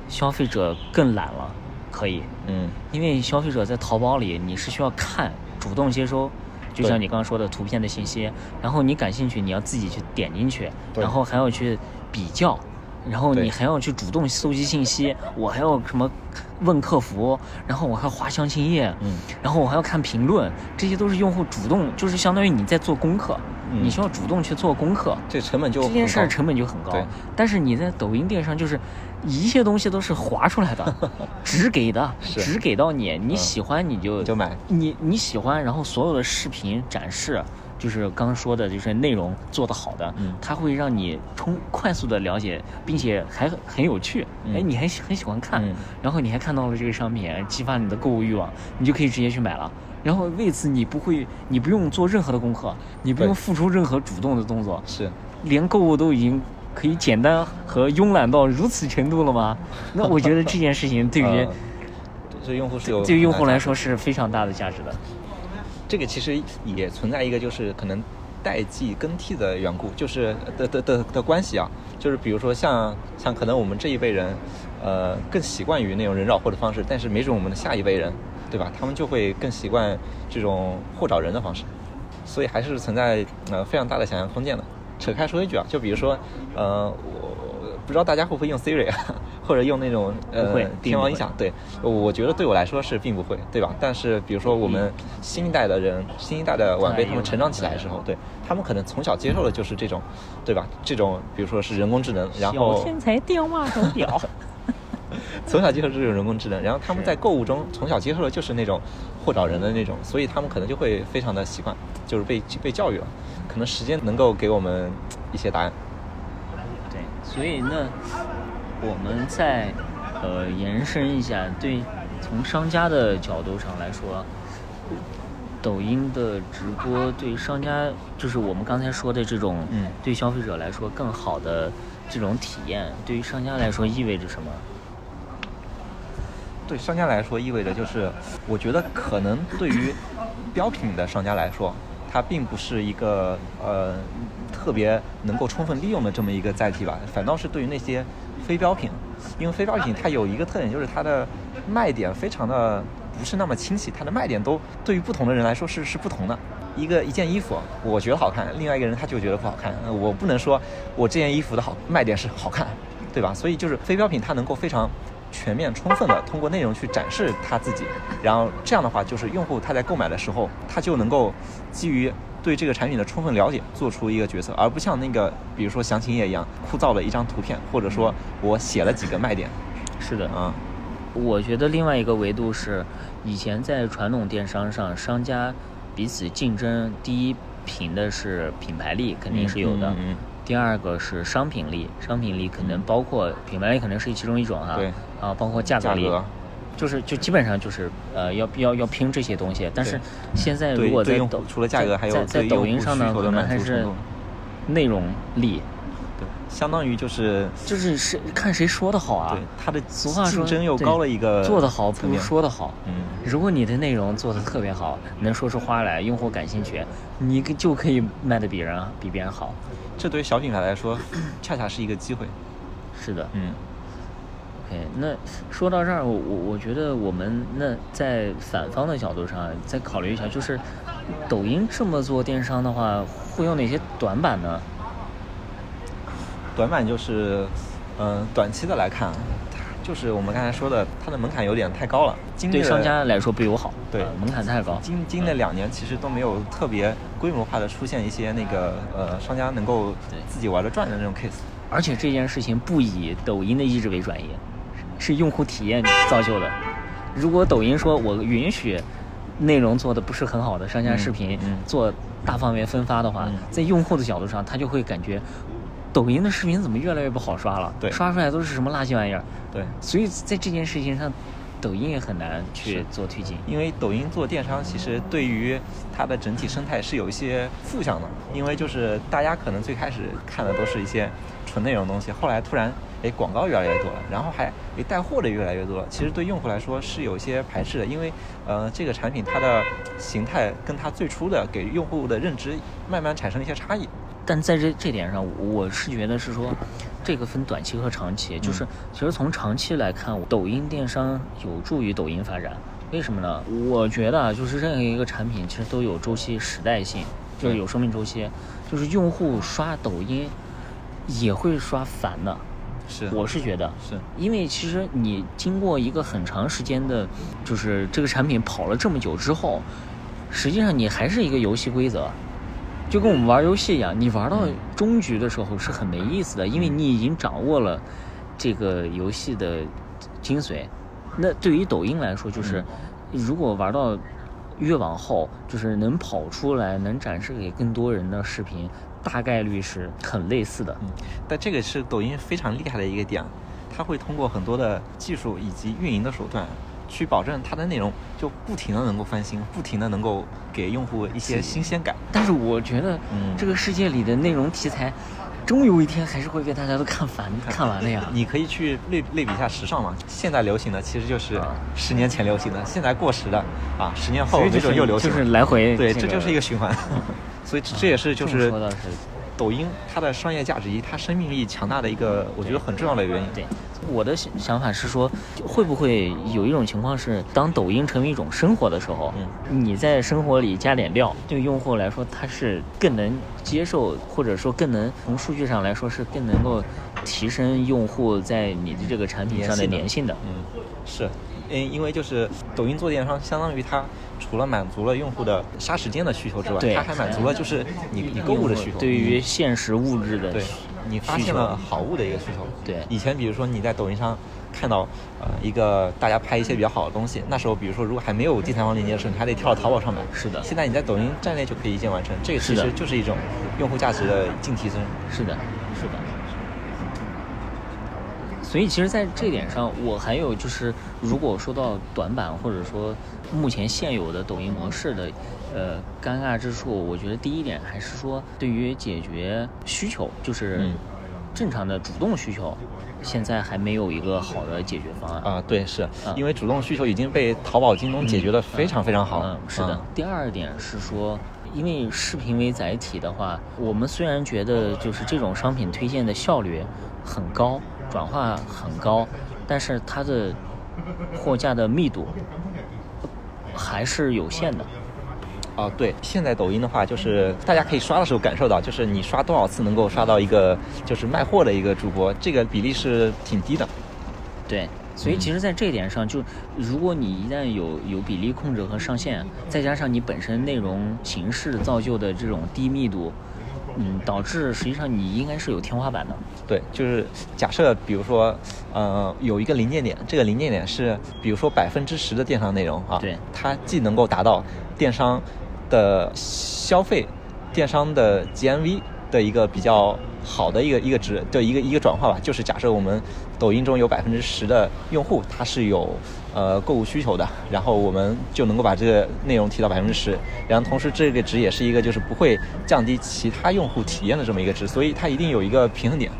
消费者更懒了，可以，嗯，因为消费者在淘宝里你是需要看，主动接收，就像你刚刚说的图片的信息，然后你感兴趣，你要自己去点进去，然后还要去比较，然后你还要去主动搜集信息，我还要什么问客服，然后我还要划详情页，嗯，然后我还要看评论，这些都是用户主动，就是相当于你在做功课，嗯。你需要主动去做功课。这成本就这件事儿成本就很高，但是你在抖音电商就是一切东西都是划出来的，只给的，只给到你，你喜欢你就你就买。你你喜欢，然后所有的视频展示。就是刚刚说的，就是内容做得好的，嗯。它会让你充快速的了解，并且还很很有趣，嗯。哎，你还很喜欢看，嗯。然后你还看到了这个商品，激发你的购物欲望，你就可以直接去买了。然后为此你不会，你不用做任何的功课，你不用付出任何主动的动作，是，连购物都已经可以简单和慵懒到如此程度了吗？那我觉得这件事情对于、呃对用户是有对于用户来说是非常大的价值的。这个其实也存在一个就是可能代际更替的缘故，就是的的的的关系啊，就是比如说像像可能我们这一辈人，呃，更习惯于那种人找货的方式，但是没准我们的下一辈人，对吧？他们就会更习惯这种货找人的方式，所以还是存在呃非常大的想象空间的。扯开说一句啊，就比如说，呃，我不知道大家会不会用 Siri 啊，或者用那种呃天猫音响，对，我觉得对我来说是并不会，对吧？但是比如说我们新一代的人，新一代的晚辈，他们成长起来的时候，对他们可能从小接受的就是这种，对吧？这种比如说是人工智能，然后小天才电话手表，从小接受这种人工智能，然后他们在购物中从小接受的就是那种货找人的那种，所以他们可能就会非常的习惯，就是被被教育了，可能时间能够给我们一些答案。对，所以那，我们再呃延伸一下，对，从商家的角度上来说，抖音的直播对商家，就是我们刚才说的这种，嗯对消费者来说更好的这种体验，对于商家来说意味着什么？对商家来说，意味着就是，我觉得可能对于标品的商家来说，它并不是一个呃特别能够充分利用的这么一个载体吧，反倒是对于那些非标品，因为非标品它有一个特点，就是它的卖点非常的不是那么清晰，它的卖点都对于不同的人来说是是不同的。一个一件衣服，我觉得好看，另外一个人他就觉得不好看。我不能说我这件衣服的好卖点是好看，对吧？所以就是非标品，它能够非常全面、充分的通过内容去展示他自己，然后这样的话，就是用户他在购买的时候，他就能够基于对这个产品的充分了解，做出一个决策，而不像那个比如说详情页一样枯燥的一张图片，或者说我写了几个卖点是的，啊，我觉得另外一个维度是，以前在传统电商上，商家彼此竞争，第一凭的是品牌力，肯定是有的。嗯第二个是商品力，商品力可能包括品牌力，可能是其中一种哈。对。啊，包括价格就是就基本上就是呃要要要拼这些东西。但是现在如果在抖除了价格还有在抖音上呢，可能还是内容力，对，相当于就是就是是看谁说的好啊。对它的俗话说，竞争又高了一个做得好不如说得好。嗯，如果你的内容做得特别好，能说出花来，用户感兴趣，你就可以卖的比人比别人好。这对于小品牌来说，恰恰是一个机会。是的，嗯，OK，那说到这儿，我我我觉得我们那在反方的角度上再考虑一下，就是抖音这么做电商的话，会有哪些短板呢？短板就是，嗯、短期的来看，就是我们刚才说的，它的门槛有点太高了，经对商家来说不友好，对呃门槛太高。经经历了两年，其实都没有特别规模化的出现一些那个呃商家能够自己玩得转的那种 case。而且这件事情不以抖音的意志为转移，是用户体验造就的。如果抖音说我允许内容做的不是很好的商家视频、嗯嗯做大范围分发的话，嗯在用户的角度上，他就会感觉抖音的视频怎么越来越不好刷了？对刷出来都是什么垃圾玩意儿？对，所以在这件事情上，抖音也很难去做推进。因为抖音做电商，其实对于它的整体生态是有一些负向的，因为就是大家可能最开始看的都是一些纯内容东西，后来突然哎广告越来越多了，然后还哎带货的越来越多了，其实对用户来说是有一些排斥的，因为呃这个产品它的形态跟它最初的给用户的认知慢慢产生了一些差异。但在这这点上，我是觉得是说，这个分短期和长期。就是其实从长期来看，抖音电商有助于抖音发展。为什么呢？我觉得啊，就是任何一个产品其实都有周期时代性，就是有生命周期。就是用户刷抖音也会刷烦的，是我是觉得。是因为其实你经过一个很长时间的，就是这个产品跑了这么久之后，实际上你还是一个游戏规则，就跟我们玩游戏一样，你玩到终局的时候是很没意思的，因为你已经掌握了这个游戏的精髓。那对于抖音来说，就是如果玩到越往后，就是能跑出来、能展示给更多人的视频，大概率是很类似的。嗯，但这个是抖音非常厉害的一个点，它会通过很多的技术以及运营的手段，去保证它的内容就不停的能够翻新，不停的能够给用户一些新鲜感。但是我觉得嗯，这个世界里的内容题材，终有一天还是会被大家都看烦、看完的呀。你可以去类类比一下时尚嘛，现在流行的其实就是啊十年前流行的，现在过时的啊，十年后就是准又流行。就是来回对，这这就是一个循环。所以这这也是就是说倒是抖音它的商业价值以及它生命力强大的一个，我觉得很重要的原因。对，我的想想法是说，会不会有一种情况是，当抖音成为一种生活的时候，你在生活里加点料，对用户来说，它是更能接受，或者说更能从数据上来说是更能够提升用户在你的这个产品上的粘性的。嗯，是，因因为就是抖音做电商，相当于它除了满足了用户的杀时间的需求之外，对它还满足了就是你你购物的需求。对于现实物质的对，你发现了好物的一个需求。对以前比如说你在抖音上看到呃一个大家拍一些比较好的东西，那时候比如说如果还没有第三方链接的时候，你还得跳到淘宝上买。是的现在你在抖音站内就可以一键完成，这个其实就是一种用户价值的净提升。是的。所以其实，在这点上，我还有就是，如果说到短板，或者说目前现有的抖音模式的，呃，尴尬之处，我觉得第一点还是说，对于解决需求，就是嗯正常的主动需求，现在还没有一个好的解决方案。啊，对，是嗯因为主动需求已经被淘宝、京东解决的非常非常好。嗯，是的。第二点是说，因为视频为载体的话，我们虽然觉得就是这种商品推荐的效率很高，转化很高，但是它的货架的密度还是有限的。哦，对，现在抖音的话，就是大家可以刷的时候感受到，就是你刷多少次能够刷到一个就是卖货的一个主播，这个比例是挺低的。对，所以其实，在这一点上，就如果你一旦有有比例控制和上限，再加上你本身内容形式造就的这种低密度，嗯，导致实际上你应该是有天花板的。对，就是假设比如说，呃，有一个临界点，这个临界点是比如说百分之十的电商内容啊，对它既能够达到电商的消费、电商的 GMV 的一个比较好的一个一个值的一个一个转化吧，就是假设我们抖音中有百分之十的用户他是有呃购物需求的，然后我们就能够把这个内容提到百分之十，然后同时这个值也是一个就是不会降低其他用户体验的这么一个值，所以它一定有一个平衡点。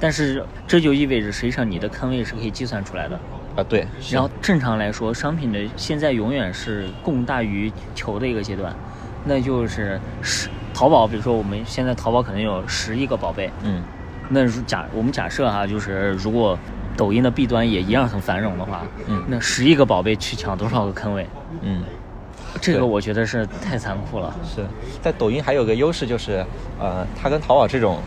但是这就意味着，实际上你的坑位是可以计算出来的。啊，对，然后正常来说，商品的现在永远是供大于求的一个阶段，那就是十淘宝，比如说我们现在淘宝可能有十亿个宝贝，嗯那如假我们假设哈，就是如果抖音的弊端也一样很繁荣的话，嗯那十亿个宝贝去抢多少个坑位？嗯，这个我觉得是太残酷了。是在抖音还有个优势就是，呃，它跟淘宝这种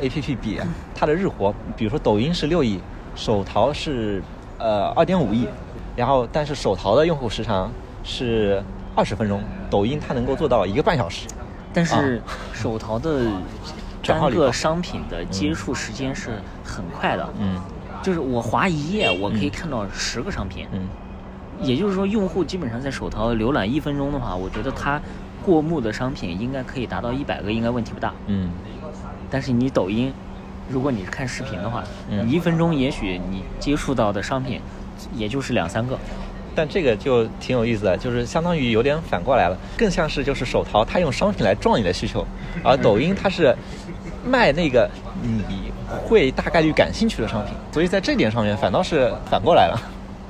A P P 比，它的日活，比如说抖音是六亿，手淘是呃二点五亿，然后但是手淘的用户时长是二十分钟，抖音它能够做到一个半小时。但是手淘的单个商品的接触时间是很快的，嗯。就是我划一页，我可以嗯看到十个商品，嗯。也就是说，用户基本上在手淘浏览一分钟的话，我觉得他过目的商品应该可以达到一百个，应该问题不大。嗯。但是你抖音，如果你是看视频的话，嗯。你一分钟也许你接触到的商品也就是两三个。但这个就挺有意思的，就是相当于有点反过来了，更像是就是手淘它用商品来撞你的需求，而抖音它是卖那个你会大概率感兴趣的商品，所以在这点上面反倒是反过来了。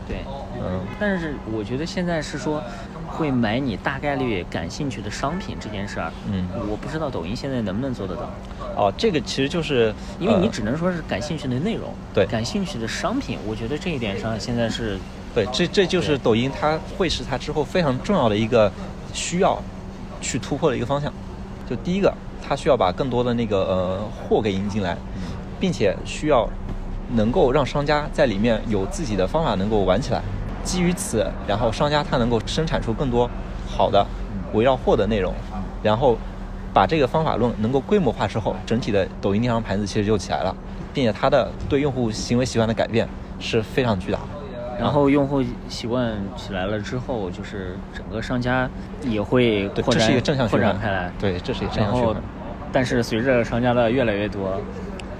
对，嗯但是我觉得现在是说会买你大概率感兴趣的商品这件事儿，嗯。我不知道抖音现在能不能做得到，哦，这个其实就是因为你呃只能说是感兴趣的内容，对。感兴趣的商品，我觉得这一点上现在是对，这这就是抖音它会是它之后非常重要的一个需要去突破的一个方向。就第一个，它需要把更多的那个呃货给引进来，并且需要能够让商家在里面有自己的方法能够玩起来。基于此，然后商家它能够生产出更多好的围绕货的内容，然后把这个方法论能够规模化之后，整体的抖音电商盘子其实就起来了，并且它的对用户行为习惯的改变是非常巨大的。然后用户习惯起来了之后，就是整个商家也会对，扩展这是一个正向扩展开来。对，这是一个正然后向循环。，但是随着商家的越来越多，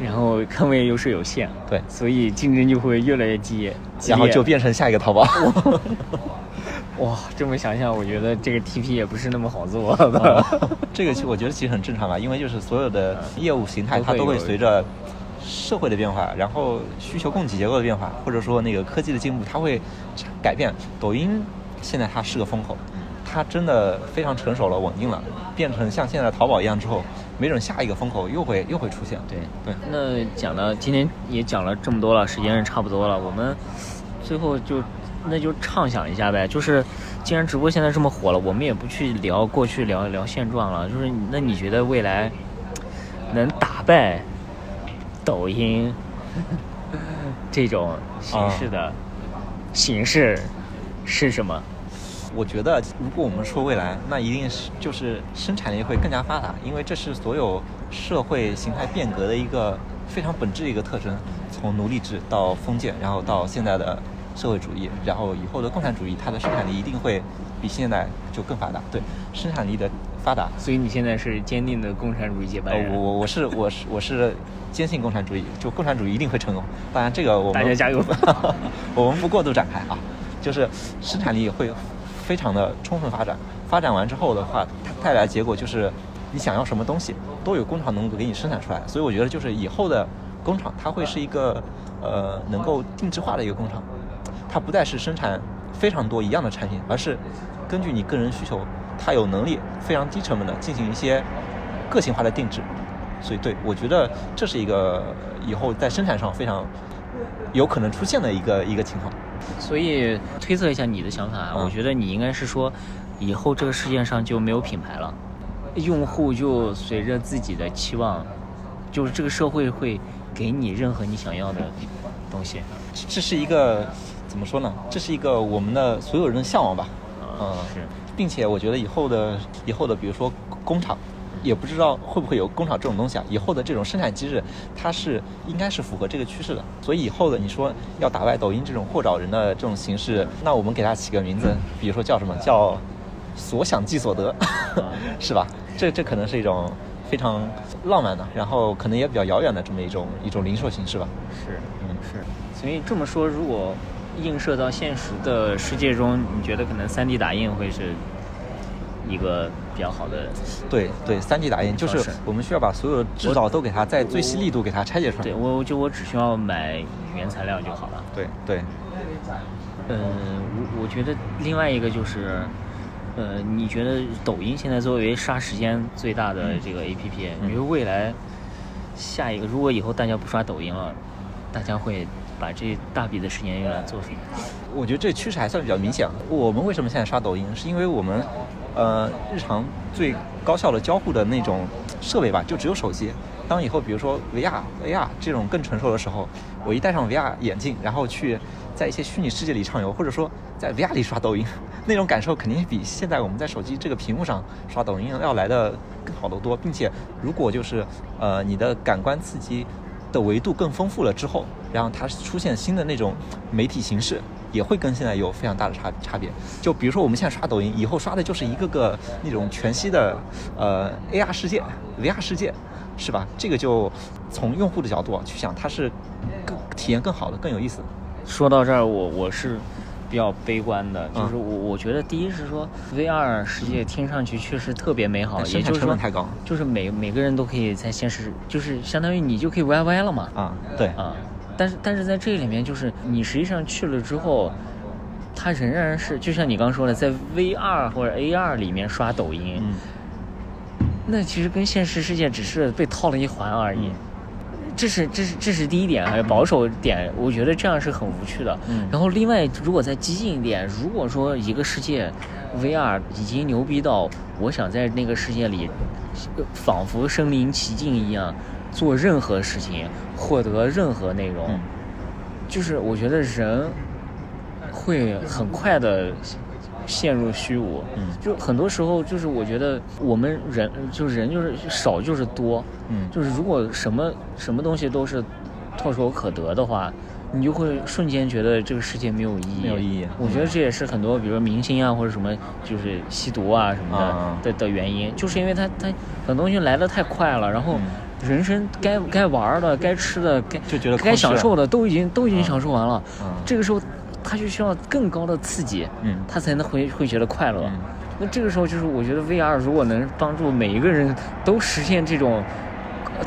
然后坑位优势有限，对所以竞争就会越来越激烈，然后就变成下一个淘宝。哇，这么想想，我觉得这个 TP 也不是那么好做的。这个其实我觉得其实很正常吧，因为就是所有的业务形态它都会随着社会的变化，然后需求供给结构的变化，或者说那个科技的进步，它会改变。抖音现在它是个风口，它真的非常成熟了、稳定了，变成像现在淘宝一样之后，没准下一个风口又会又会出现。对对那讲了，今天也讲了这么多了，时间是差不多了，我们最后就那就畅想一下呗，就是既然直播现在这么火了，我们也不去聊过去，聊聊现状了，就是那你觉得未来能打败抖音这种形式的形式是什么？我觉得，如果我们说未来，那一定是就是生产力会更加发达，因为这是所有社会形态变革的一个非常本质的一个特征。从奴隶制到封建，然后到现在的社会主义，然后以后的共产主义，它的生产力一定会比现在就更发达。对，生产力的发达，所以你现在是坚定的共产主义接班呃，人。我我我是我是我是坚信共产主义，就共产主义一定会成功。当然，这个我们大家加油 我们不过度展开啊，就是生产力会非常的充分发展，发展完之后的话，它带来的结果就是你想要什么东西都有工厂能够给你生产出来。所以我觉得就是以后的工厂，它会是一个呃能够定制化的一个工厂，它不再是生产非常多一样的产品，而是根据你个人需求，它有能力非常低成本的进行一些个性化的定制。所以对我觉得这是一个以后在生产上非常有可能出现的一个一个情况。所以推测一下你的想法我觉得你应该是说，以后这个世界上就没有品牌了，用户就随着自己的期望，就是这个社会会给你任何你想要的东西。这这是一个怎么说呢？这是一个我们的所有人的向往吧。嗯，是，并且我觉得以后的以后的，比如说工厂，也不知道会不会有工厂这种东西啊。以后的这种生产机制，它是应该是符合这个趋势的。所以以后的你说要打败抖音这种货找人的这种形式，那我们给它起个名字，比如说叫什么叫所想即所得，是吧？这这可能是一种非常浪漫的，然后可能也比较遥远的这么一种一种零售形式吧。是，嗯是。所以这么说，如果映射到现实的世界中，你觉得可能 3D 打印会是一个比较好的？对对，，3D 打印就是我们需要把所有的制造都给它在最细力度给它拆解出来。对我就我只需要买原材料就好了。对对，呃，我我觉得另外一个就是，呃，你觉得抖音现在作为杀时间最大的这个 APP，、嗯你觉得未来下一个，如果以后大家不刷抖音了，大家会把这大笔的时间用来做什么？我觉得这趋势还算比较明显。我们为什么现在刷抖音？是因为我们，呃，日常最高效的交互的那种设备吧，就只有手机。当以后比如说 VR、AR 这种更成熟的时候，我一戴上 VR 眼镜，然后去在一些虚拟世界里畅游，或者说在 VR 里刷抖音，那种感受肯定比现在我们在手机这个屏幕上刷抖音要来的更好得多。并且，如果就是呃你的感官刺激的维度更丰富了之后，然后它出现新的那种媒体形式。也会跟现在有非常大的差差别。就比如说我们现在刷抖音，以后刷的就是一个个那种全息的呃 AR 世界、VR 世界，是吧？这个就从用户的角度去想，它是更体验更好的、更有意思。说到这儿，我我是比较悲观的，就是我我觉得第一是说 VR 世界听上去确实特别美好，也就是说太高，就是每每个人都可以在现实，就是相当于你就可以 YY 了嘛。啊，对啊。但是，但是在这里面，就是你实际上去了之后，它仍然是就像你刚说的，在 VR 或者 AR 里面刷抖音，那其实跟现实世界只是被套了一环而已。这是这是这是第一点，还有保守点，我觉得这样是很无趣的。然后另外，如果再激进一点，如果说一个世界 VR 已经牛逼到我想在那个世界里仿佛身临其境一样。做任何事情，获得任何内容，就是我觉得人会很快的陷入虚无。嗯，就很多时候，就是我觉得我们人，就是人，就是少就是多。嗯，就是如果什么什么东西都是唾手可得的话，你就会瞬间觉得这个世界没有意义。没有意义。我觉得这也是很多，比如说明星啊，或者什么，就是吸毒啊什么的的的原因，就是因为他他很多东西来的太快了，然后。人生该该玩的、该吃的、该就觉得该享受的都已经都已经享受完了。这个时候，他就需要更高的刺激，嗯，他才能会会觉得快乐。那这个时候，就是我觉得 VR 如果能帮助每一个人都实现这种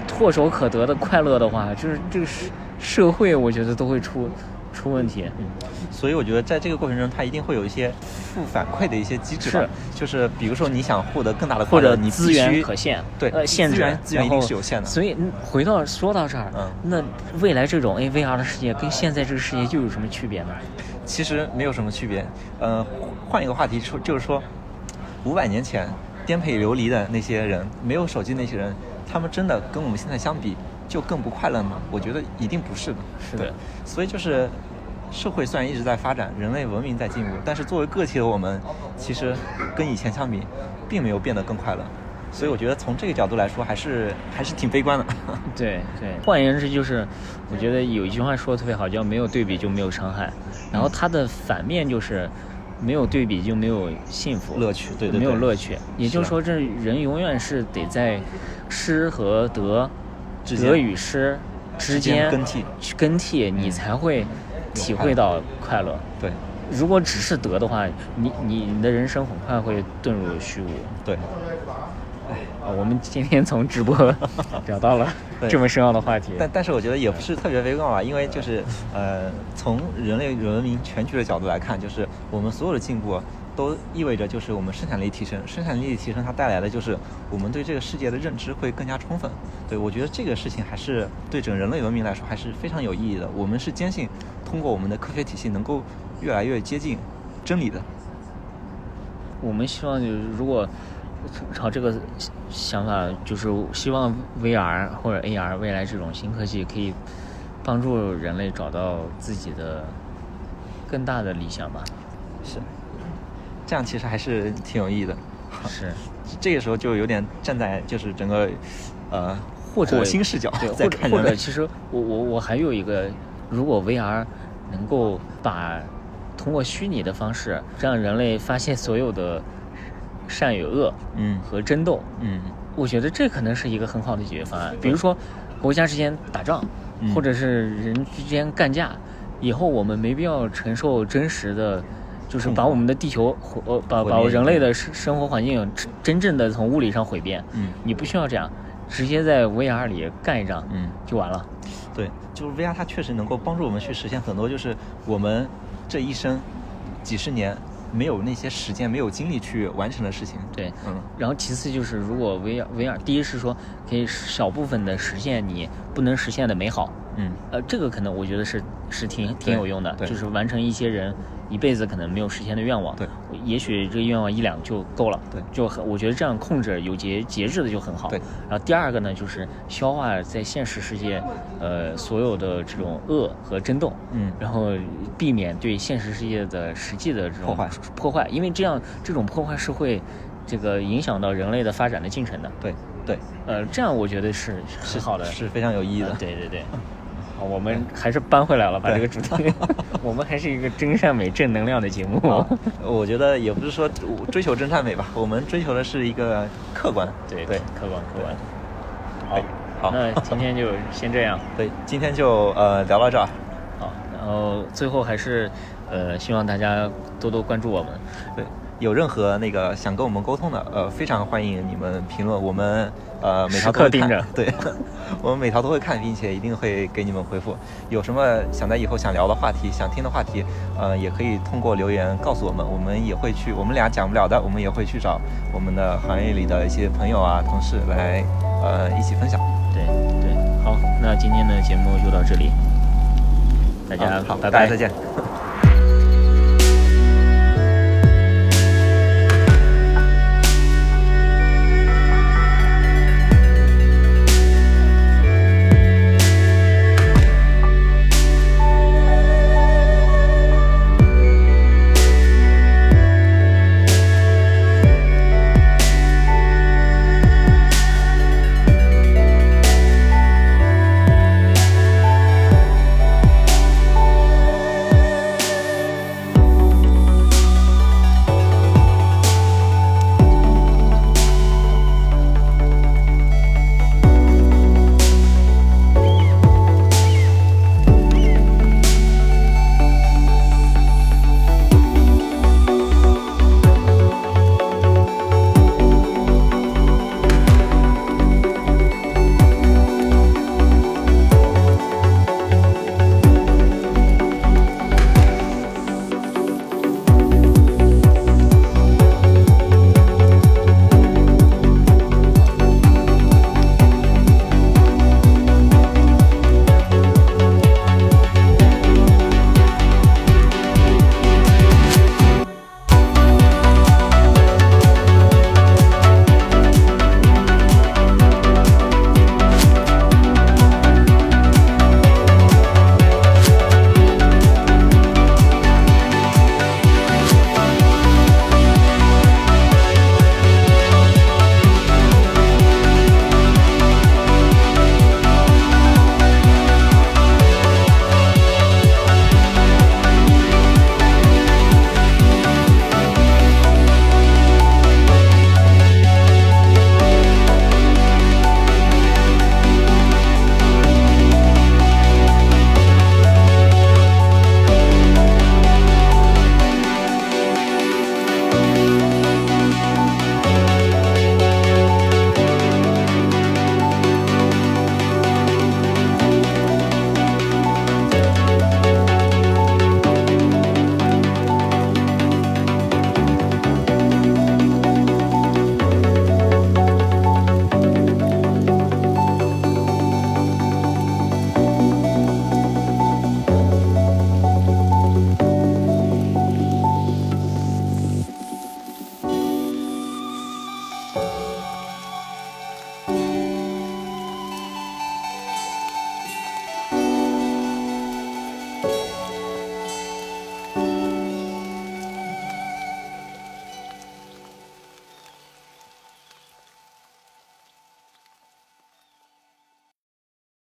唾手可得的快乐的话，就是这个社社会，我觉得都会出。出问题，嗯，所以我觉得在这个过程中，它一定会有一些负反馈的一些机制，是，就是比如说你想获得更大的快乐，你资源可限，对，呃，限制，资源一定是有限的。所以回到说到这儿，嗯，那未来这种 AVR 的世界跟现在这个世界又有什么区别呢？其实没有什么区别，呃，换一个话题说，就是说，五百年前颠沛流离的那些人，没有手机那些人，他们真的跟我们现在相比就更不快乐吗？我觉得一定不是的，是的，所以就是。社会虽然一直在发展，人类文明在进步，但是作为个体的我们，其实跟以前相比，并没有变得更快乐。所以我觉得从这个角度来说，还是还是挺悲观的。对对，换言之就是，我觉得有一句话说的特别好，叫“没有对比就没有伤害”。然后它的反面就是“没有对比就没有幸福乐趣”，对对，没有乐趣。也就是说，这人永远是得在失和得、得与失之间更替，去更替，你才会。体会到快乐，对。如果只是得的话，你你你的人生很快会遁入虚无。对。哎，啊，我们今天从直播 聊到了这么深奥的话题。但但是我觉得也不是特别悲观吧，因为就是呃，从人类文明全局的角度来看，就是我们所有的进步。都意味着就是我们生产力提升，生产力提升它带来的就是我们对这个世界的认知会更加充分。对我觉得这个事情还是对整人类文明来说还是非常有意义的。我们是坚信通过我们的科学体系能够越来越接近真理的。我们希望就是如果朝这个想法，就是希望 VR 或者 AR 未来这种新科技可以帮助人类找到自己的更大的理想吧。是。这样其实还是挺有意义的，是，这个时候就有点站在就是整个，呃，或者火星视角在看或者其实我我我还有一个，如果 VR 能够把通过虚拟的方式让人类发现所有的善与恶，嗯，和争斗，嗯，我觉得这可能是一个很好的解决方案。比如说国家之间打仗，或者是人之间干架，以后我们没必要承受真实的。就是把我们的地球，呃，把把人类的生生活环境真正的从物理上毁灭。嗯，你不需要这样，直接在 VR 里干一仗，嗯，就完了。对，就是 VR 它确实能够帮助我们去实现很多，就是我们这一生几十年没有那些时间、没有精力去完成的事情。对，嗯，然后其次就是，如果 VR VR，第一是说可以小部分的实现你不能实现的美好，嗯，呃，这个可能我觉得是是挺挺有用的，就是完成一些人一辈子可能没有实现的愿望。对，也许这个愿望一两就够了。对就很我觉得这样控制有节节制的就很好。对，然后第二个呢，就是消化在现实世界，呃，所有的这种恶和争斗。嗯然后避免对现实世界的实际的这种破坏破坏，因为这样这种破坏是会这个影响到人类的发展的进程的。对对，呃，这样我觉得是是好的，是非常有意义的呃。对对对。好，我们还是搬回来了，把这个主题，我们还是一个真善美、正能量的节目。啊我觉得也不是说追求真善美吧，我们追求的是一个客观。对对客观客观。好好那今天就先这样。对，今天就呃聊到这儿。好，然后最后还是呃，希望大家多多关注我们。对，有任何那个想跟我们沟通的，呃，非常欢迎你们评论，我们呃每条都会看对，我们每条都会看，并且一定会给你们回复。有什么想在以后想聊的话题、想听的话题，呃，也可以通过留言告诉我们，我们也会去，我们俩讲不了的，我们也会去找我们的行业里的一些朋友啊、同事来呃一起分享。对对，好，那今天的节目就到这里，大家好，拜拜，大家再见。